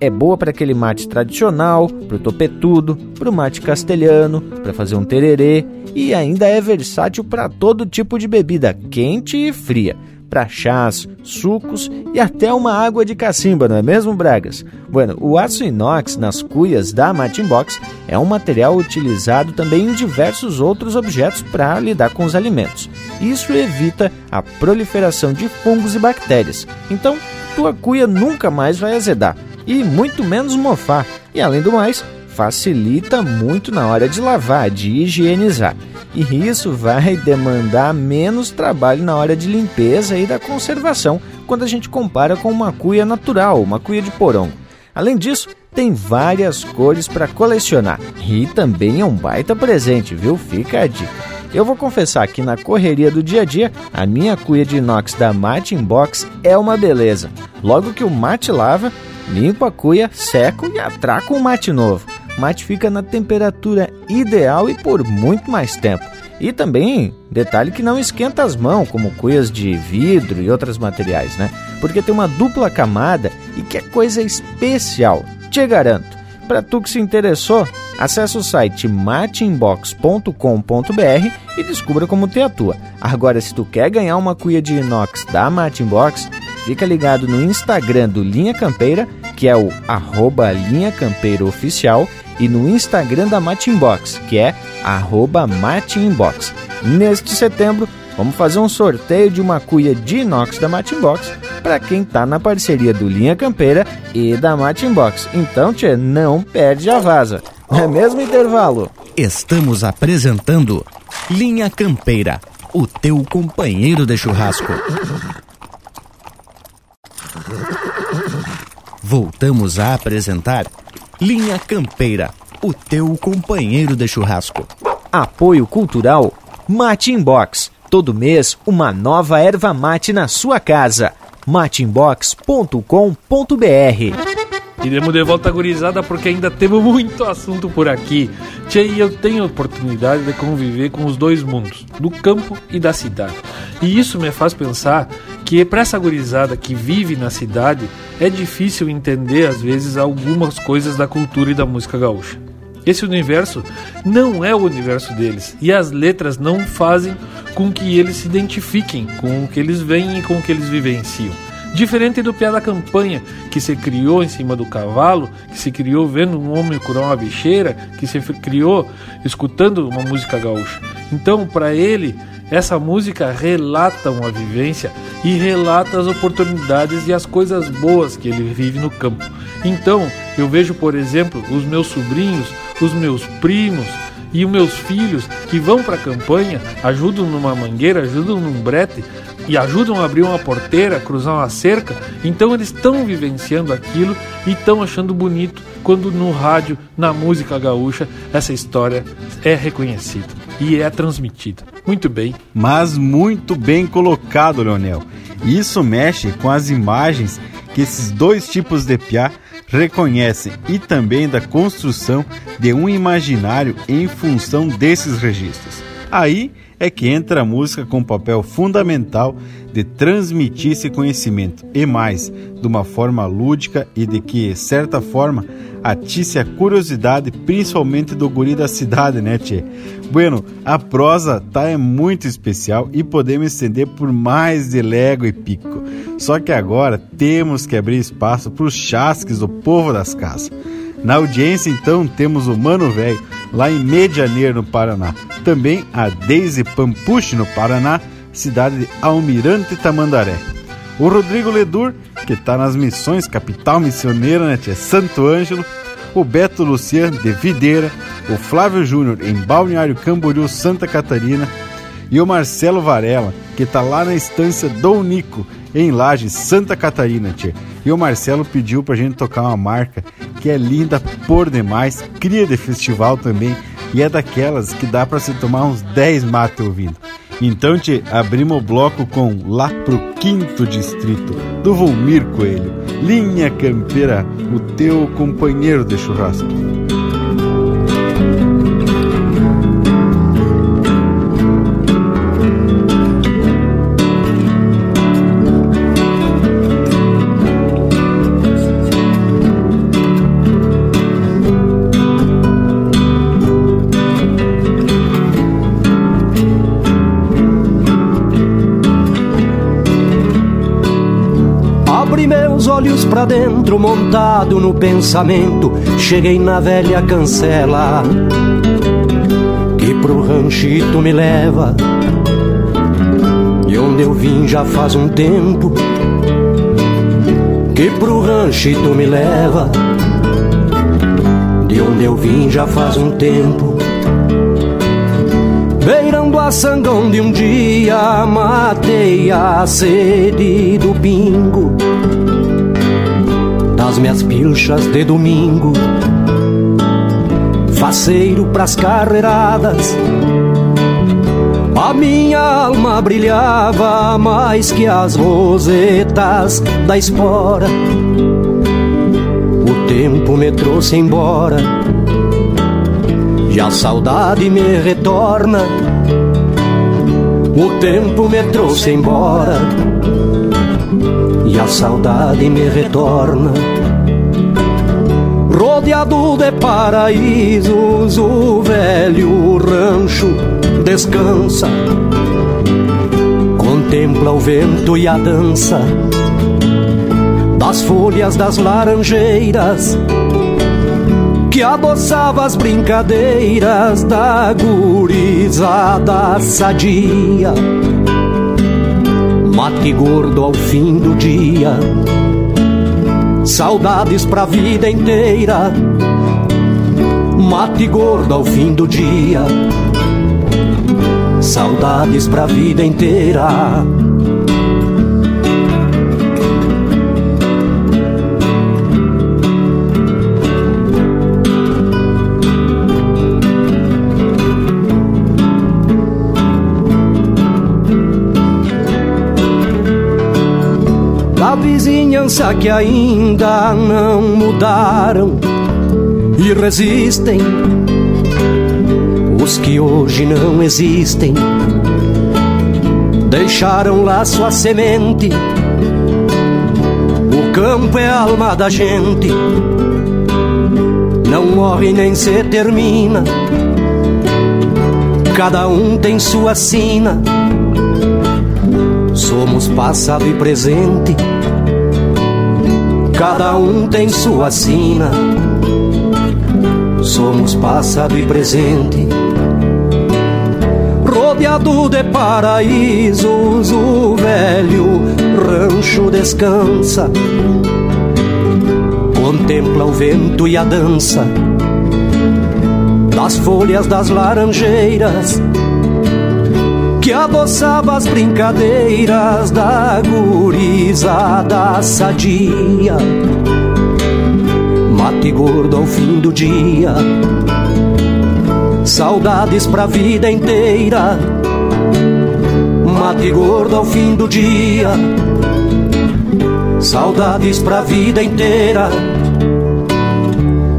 É boa para aquele mate tradicional, para o topetudo, para o mate castelhano, para fazer um tererê e ainda é versátil para todo tipo de bebida quente e fria para chás, sucos e até uma água de cacimba, não é mesmo, Bragas? Bueno, o aço inox nas cuias da Matimbox é um material utilizado também em diversos outros objetos para lidar com os alimentos. Isso evita a proliferação de fungos e bactérias. Então, tua cuia nunca mais vai azedar e muito menos mofar. E além do mais, facilita muito na hora de lavar, de higienizar. E isso vai demandar menos trabalho na hora de limpeza e da conservação quando a gente compara com uma cuia natural, uma cuia de porongo. Além disso, tem várias cores para colecionar e também é um baita presente, viu? Fica a dica. Eu vou confessar que na correria do dia a dia, a minha cuia de inox da Mate Inbox é uma beleza. Logo que o mate lava, limpo a cuia, seco e atraco um mate novo. Mate fica na temperatura ideal e por muito mais tempo. E também, detalhe que não esquenta as mãos, como cuias de vidro e outros materiais, né? Porque tem uma dupla camada e que é coisa especial, te garanto. Para tu que se interessou, acesse o site matinbox.com.br e descubra como ter a tua. Agora, se tu quer ganhar uma cuia de inox da Matinbox, fica ligado no Instagram do Linha Campeira, que é o arroba Linha Campeira Oficial, e no Instagram da Matinbox, que é Matinbox. Neste setembro, vamos fazer um sorteio de uma cuia de inox da Matinbox para quem tá na parceria do Linha Campeira e da Matinbox. Então, tchê, não perde a vaza. É mesmo intervalo? Estamos apresentando Linha Campeira, o teu companheiro de churrasco. Voltamos a apresentar Linha Campeira, o teu companheiro de churrasco. Apoio Cultural Mate Inbox. Todo mês, uma nova erva mate na sua casa. mateinbox.com.br Iremos de volta gurizada porque ainda temos muito assunto por aqui. Tchê, e eu tenho a oportunidade de conviver com os dois mundos, do campo e da cidade. E isso me faz pensar que para essa gurizada que vive na cidade é difícil entender às vezes algumas coisas da cultura e da música gaúcha. Esse universo não é o universo deles e as letras não fazem com que eles se identifiquem com o que eles veem e com o que eles vivenciam. Diferente do Piá da Campanha, que se criou em cima do cavalo, que se criou vendo um homem curar uma bicheira, que se criou escutando uma música gaúcha. Então, para ele, essa música relata uma vivência e relata as oportunidades e as coisas boas que ele vive no campo. Então, eu vejo, por exemplo, os meus sobrinhos, os meus primos e os meus filhos que vão para a campanha, ajudam numa mangueira, ajudam num brete e ajudam a abrir uma porteira, cruzar uma cerca. Então, eles estão vivenciando aquilo e estão achando bonito quando no rádio, na música gaúcha, essa história é reconhecida e é transmitida. Muito bem. Mas muito bem colocado, Leonel. Isso mexe com as imagens que esses dois tipos de piá reconhecem e também da construção de um imaginário em função desses registros. Aí é que entra a música com papel fundamental de transmitir esse conhecimento e mais, de uma forma lúdica e de que, certa forma, atice a curiosidade, principalmente do guri da cidade, né, tchê? Bueno, a prosa tá é muito especial e podemos estender por mais de lego e pico. Só que agora temos que abrir espaço para os chasques do povo das casas. Na audiência, então, temos o Mano Velho, lá em Medianeiro, no Paraná. Também a Deise Pampuche, no Paraná, cidade de Almirante Tamandaré. O Rodrigo Ledur, que está nas missões Capital Missioneira, né, tia? Santo Ângelo. O Beto Luciano, de Videira. O Flávio Júnior, em Balneário Camboriú, Santa Catarina. E o Marcelo Varela, que está lá na estância Dom Nico, em Lages, Santa Catarina, tia. E o Marcelo pediu pra gente tocar uma marca que é linda por demais, cria de festival também, e é daquelas que dá para se tomar uns 10 mates ouvindo. Então te abrimos o bloco com Lá pro Quinto Distrito, do Volmir Coelho. Linha Campeira, o teu companheiro de churrasco. Dentro, montado no pensamento, cheguei na velha cancela. Que pro ranchito me leva, e onde eu vim já faz um tempo. Que pro ranchito me leva, de onde eu vim já faz um tempo. Beirando a sangão de um dia, matei a sede do pingo minhas pilchas de domingo, faceiro pras carreiradas. A minha alma brilhava mais que as rosetas da espora. O tempo me trouxe embora e a saudade me retorna. O tempo me trouxe embora e a saudade me retorna. Rodeado de paraísos, o velho rancho descansa. Contempla o vento e a dança das folhas das laranjeiras que adoçava as brincadeiras da gurizada sadia. Mate gordo ao fim do dia, saudades pra vida inteira. Mate gordo ao fim do dia, saudades pra vida inteira. Vizinhança que ainda não mudaram e resistem. Os que hoje não existem deixaram lá sua semente. O campo é a alma da gente, não morre nem se termina. Cada um tem sua sina. Somos passado e presente Cada um tem sua sina. Somos passado e presente. Rodeado de paraísos, o velho rancho descansa. Contempla o vento e a dança das folhas das laranjeiras que adoçava as brincadeiras da gurizada sadia. Mate gordo ao fim do dia, saudades pra vida inteira. Mate gordo ao fim do dia, saudades pra vida inteira.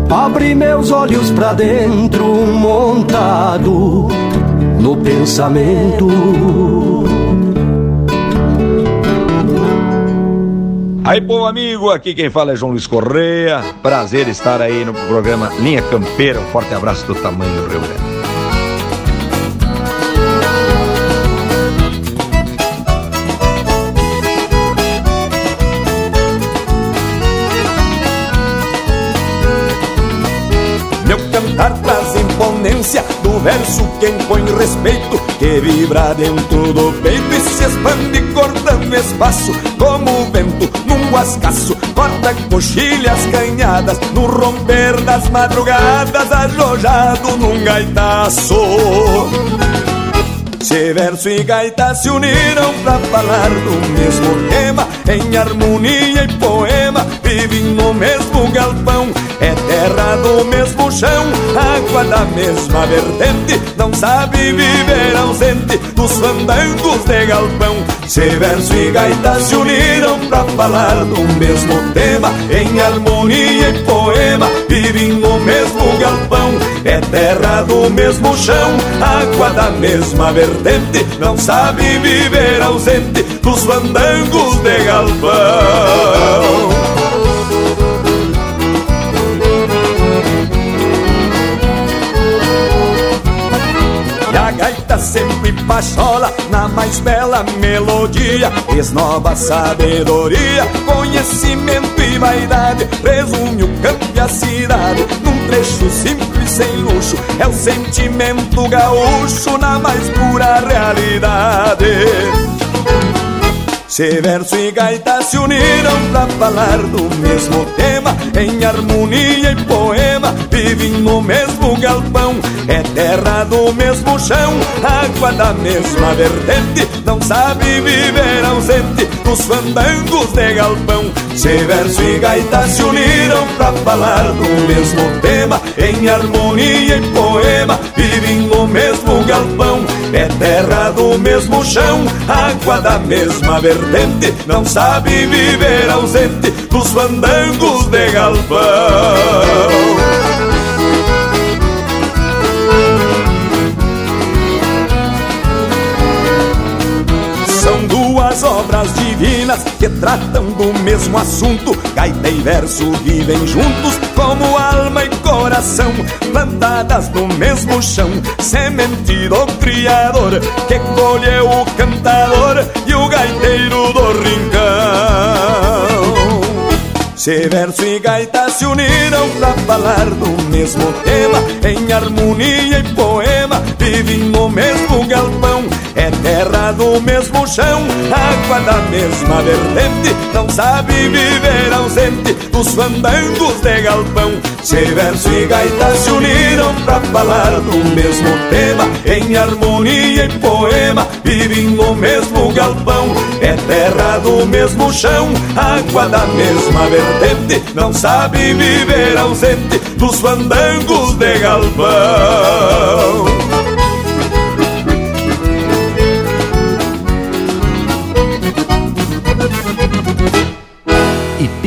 Abre meus olhos pra dentro, montado no pensamento. Aí, bom amigo, aqui quem fala é João Luiz Correia. Prazer estar aí no programa Linha Campeira. Um forte abraço do tamanho do Rio Grande. Verso que impõe respeito Que vibra dentro do peito e se expande cortando espaço Como o vento num guascaço Corta coxilhas canhadas no romper das madrugadas Alojado num gaitaço. Se verso e gaita se uniram pra falar do mesmo tema Em harmonia e poema vivem no mesmo galpão É terra do mesmo chão, água da mesma vertente. Não sabe viver ausente dos fandangos de galpão. Se verso e gaita se uniram pra falar do mesmo tema. Em harmonia e poema vivem no mesmo galpão. É terra do mesmo chão, água da mesma vertente. Não sabe viver ausente dos fandangos de galpão. Sempre pachola na mais bela melodia. Esnova sabedoria, conhecimento e vaidade. Resume o campo e a cidade num trecho simples sem luxo. É o sentimento gaúcho na mais pura realidade se verso e gaita se uniram pra falar do mesmo tema Em harmonia e poema Vivem no mesmo galpão. É terra do mesmo chão, água da mesma vertente. Não sabe viver ausente dos fandangos de galpão. Se verso e gaita se uniram pra falar do mesmo tema, em harmonia e poema, vivem no mesmo galpão. É terra do mesmo chão, água da mesma vertente. Não sabe viver ausente dos fandangos de galpão. As obras divinas que tratam do mesmo assunto. Gaita e verso vivem juntos como alma e coração, plantadas no mesmo chão, semente do Criador que colheu o cantador e o gaiteiro do rincão. Se verso e gaita se uniram pra falar do mesmo tema, em harmonia e poema, vivem no mesmo galpão é terra do mesmo chão, água da mesma vertente. Não sabe viver ausente dos fandangos de galpão. Se verso e gaita se uniram pra falar do mesmo tema, em harmonia e poema, vivem no mesmo galpão. É terra do mesmo chão, água da mesma vertente. Não sabe viver ausente dos fandangos de galpão.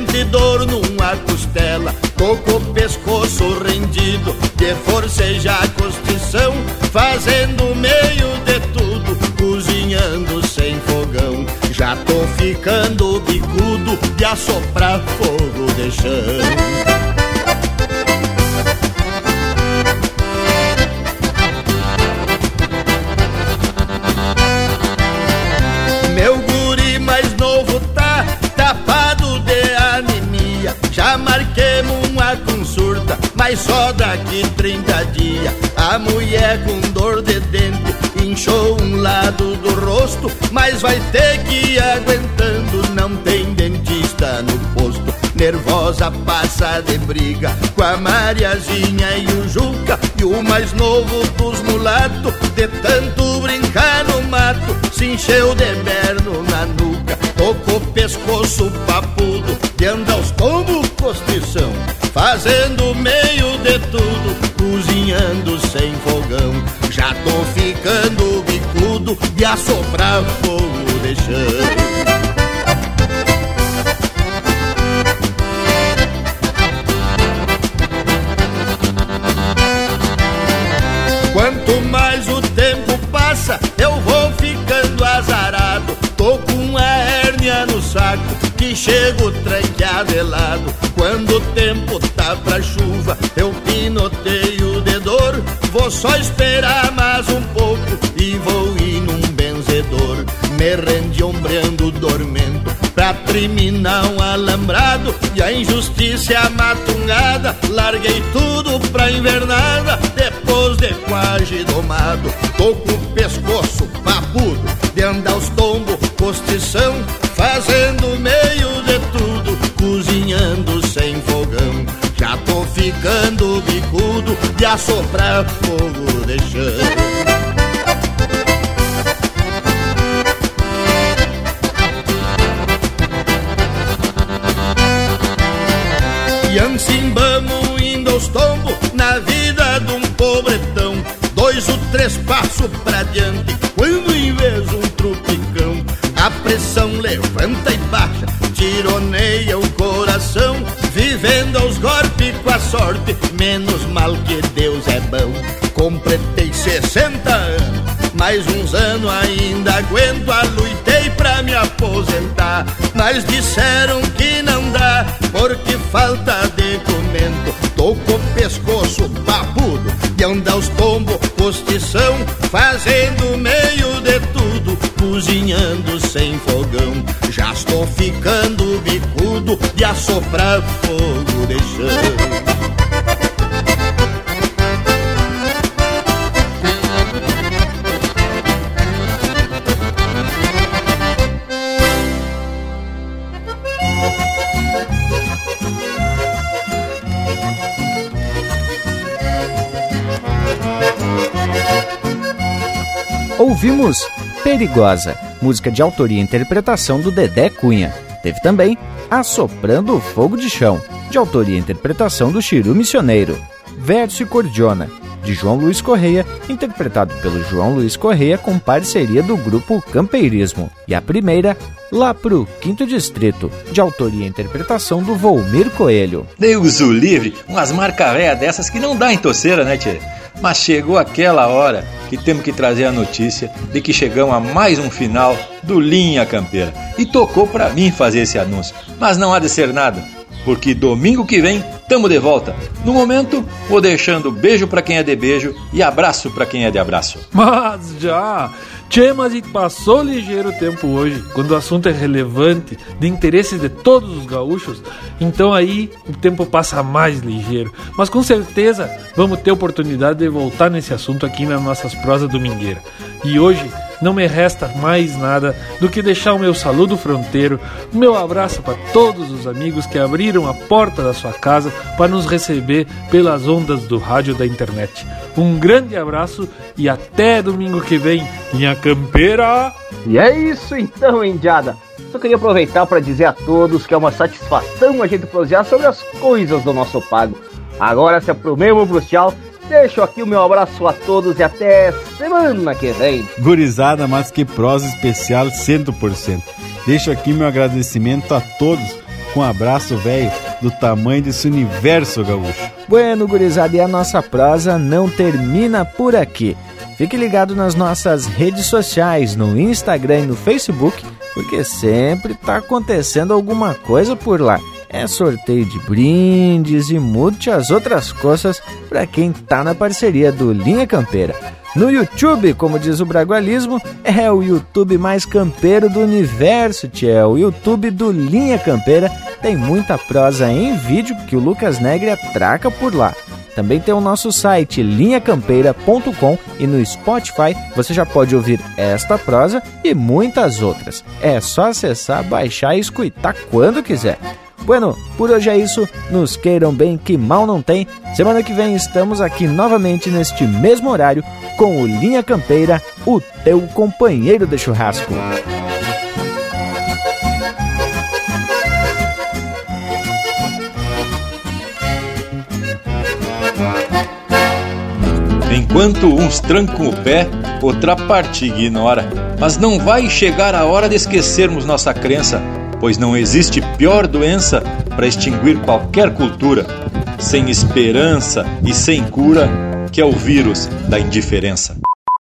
Sente dor numa costela, tô com o pescoço rendido, de forcejar a costição, fazendo meio de tudo, cozinhando sem fogão. Já tô ficando bicudo de assoprar fogo de chão. Mulher com dor de dente inchou um lado do rosto, mas vai ter que ir aguentando. Não tem dentista no posto. Nervosa passa de briga com a Mariazinha e o Juca e o mais novo dos mulatos. De tanto brincar no mato, se encheu de berno na nuca. Tocou pescoço papudo, de andar aos tombos postição. Fazendo de assoprar fogo de chão. Quanto mais o tempo passa, eu vou ficando azarado. Tô com uma hérnia no saco que chego tranqueado. Quando o tempo tá pra chuva, eu pinoteio de dor. Vou só esperar mais um pouco um alambrado e a injustiça é matungada. Larguei tudo pra invernada depois de quase domado. Tô com o pescoço papudo de andar os tombos, postição, fazendo meio de tudo, cozinhando sem fogão. Já tô ficando bicudo de assoprar fogo de chão. Mais uns anos ainda aguento a luitei pra me aposentar. Mas disseram que não dá, porque falta documento. Tô com o pescoço papudo, de andar os tombos, postição, fazendo meio de tudo, cozinhando sem fogão. Já estou ficando bicudo de assoprar fogo de chão. Ouvimos Perigosa, música de autoria e interpretação do Dedé Cunha. Teve também Assoprando o Fogo de Chão, de autoria e interpretação do Chiru Missioneiro. Verso e Cordiona, de João Luiz Correia, interpretado pelo João Luiz Correia com parceria do grupo Campeirismo. E a primeira, Lá pro Quinto Distrito, de autoria e interpretação do Volmir Coelho. Deus o livre, umas marcas dessas que não dá em toceira, né, tchê? Mas chegou aquela hora que temos que trazer a notícia de que chegamos a mais um final do Linha Campeira. E tocou para mim fazer esse anúncio. Mas não há de ser nada, porque domingo que vem tamo de volta. No momento, vou deixando beijo para quem é de beijo e abraço para quem é de abraço. Mas já Tchê, mas passou ligeiro o tempo hoje, quando o assunto é relevante, de interesse de todos os gaúchos, então aí o tempo passa mais ligeiro. Mas com certeza vamos ter oportunidade de voltar nesse assunto aqui nas nossas prosas domingueiras. E hoje não me resta mais nada do que deixar o meu saludo fronteiro, o meu abraço para todos os amigos que abriram a porta da sua casa para nos receber pelas ondas do rádio da internet. Um grande abraço e até domingo que vem, minha campeira! E é isso então, Indiada! Só queria aproveitar para dizer a todos que é uma satisfação a gente prosear sobre as coisas do nosso pago. Agora se aprumemos tchau Deixo aqui o meu abraço a todos e até semana que vem. Gurizada, mas que prosa especial 100%. Deixo aqui meu agradecimento a todos com um abraço velho do tamanho desse universo gaúcho. Bueno, gurizada, e a nossa prosa não termina por aqui. Fique ligado nas nossas redes sociais, no Instagram e no Facebook, porque sempre está acontecendo alguma coisa por lá é sorteio de brindes e muitas outras coisas para quem tá na parceria do Linha Campeira. No YouTube, como diz o Bragualismo, é o YouTube mais campeiro do universo, tia. É o YouTube do Linha Campeira tem muita prosa em vídeo que o Lucas Negre atraca por lá. Também tem o nosso site linhacampeira.com e no Spotify você já pode ouvir esta prosa e muitas outras. É só acessar, baixar e escutar quando quiser. Bueno, por hoje é isso. Nos queiram bem, que mal não tem. Semana que vem estamos aqui novamente neste mesmo horário com o Linha Campeira, o teu companheiro de churrasco. Enquanto uns trancam o pé, outra parte ignora. Mas não vai chegar a hora de esquecermos nossa crença pois não existe pior doença para extinguir qualquer cultura, sem esperança e sem cura, que é o vírus da indiferença.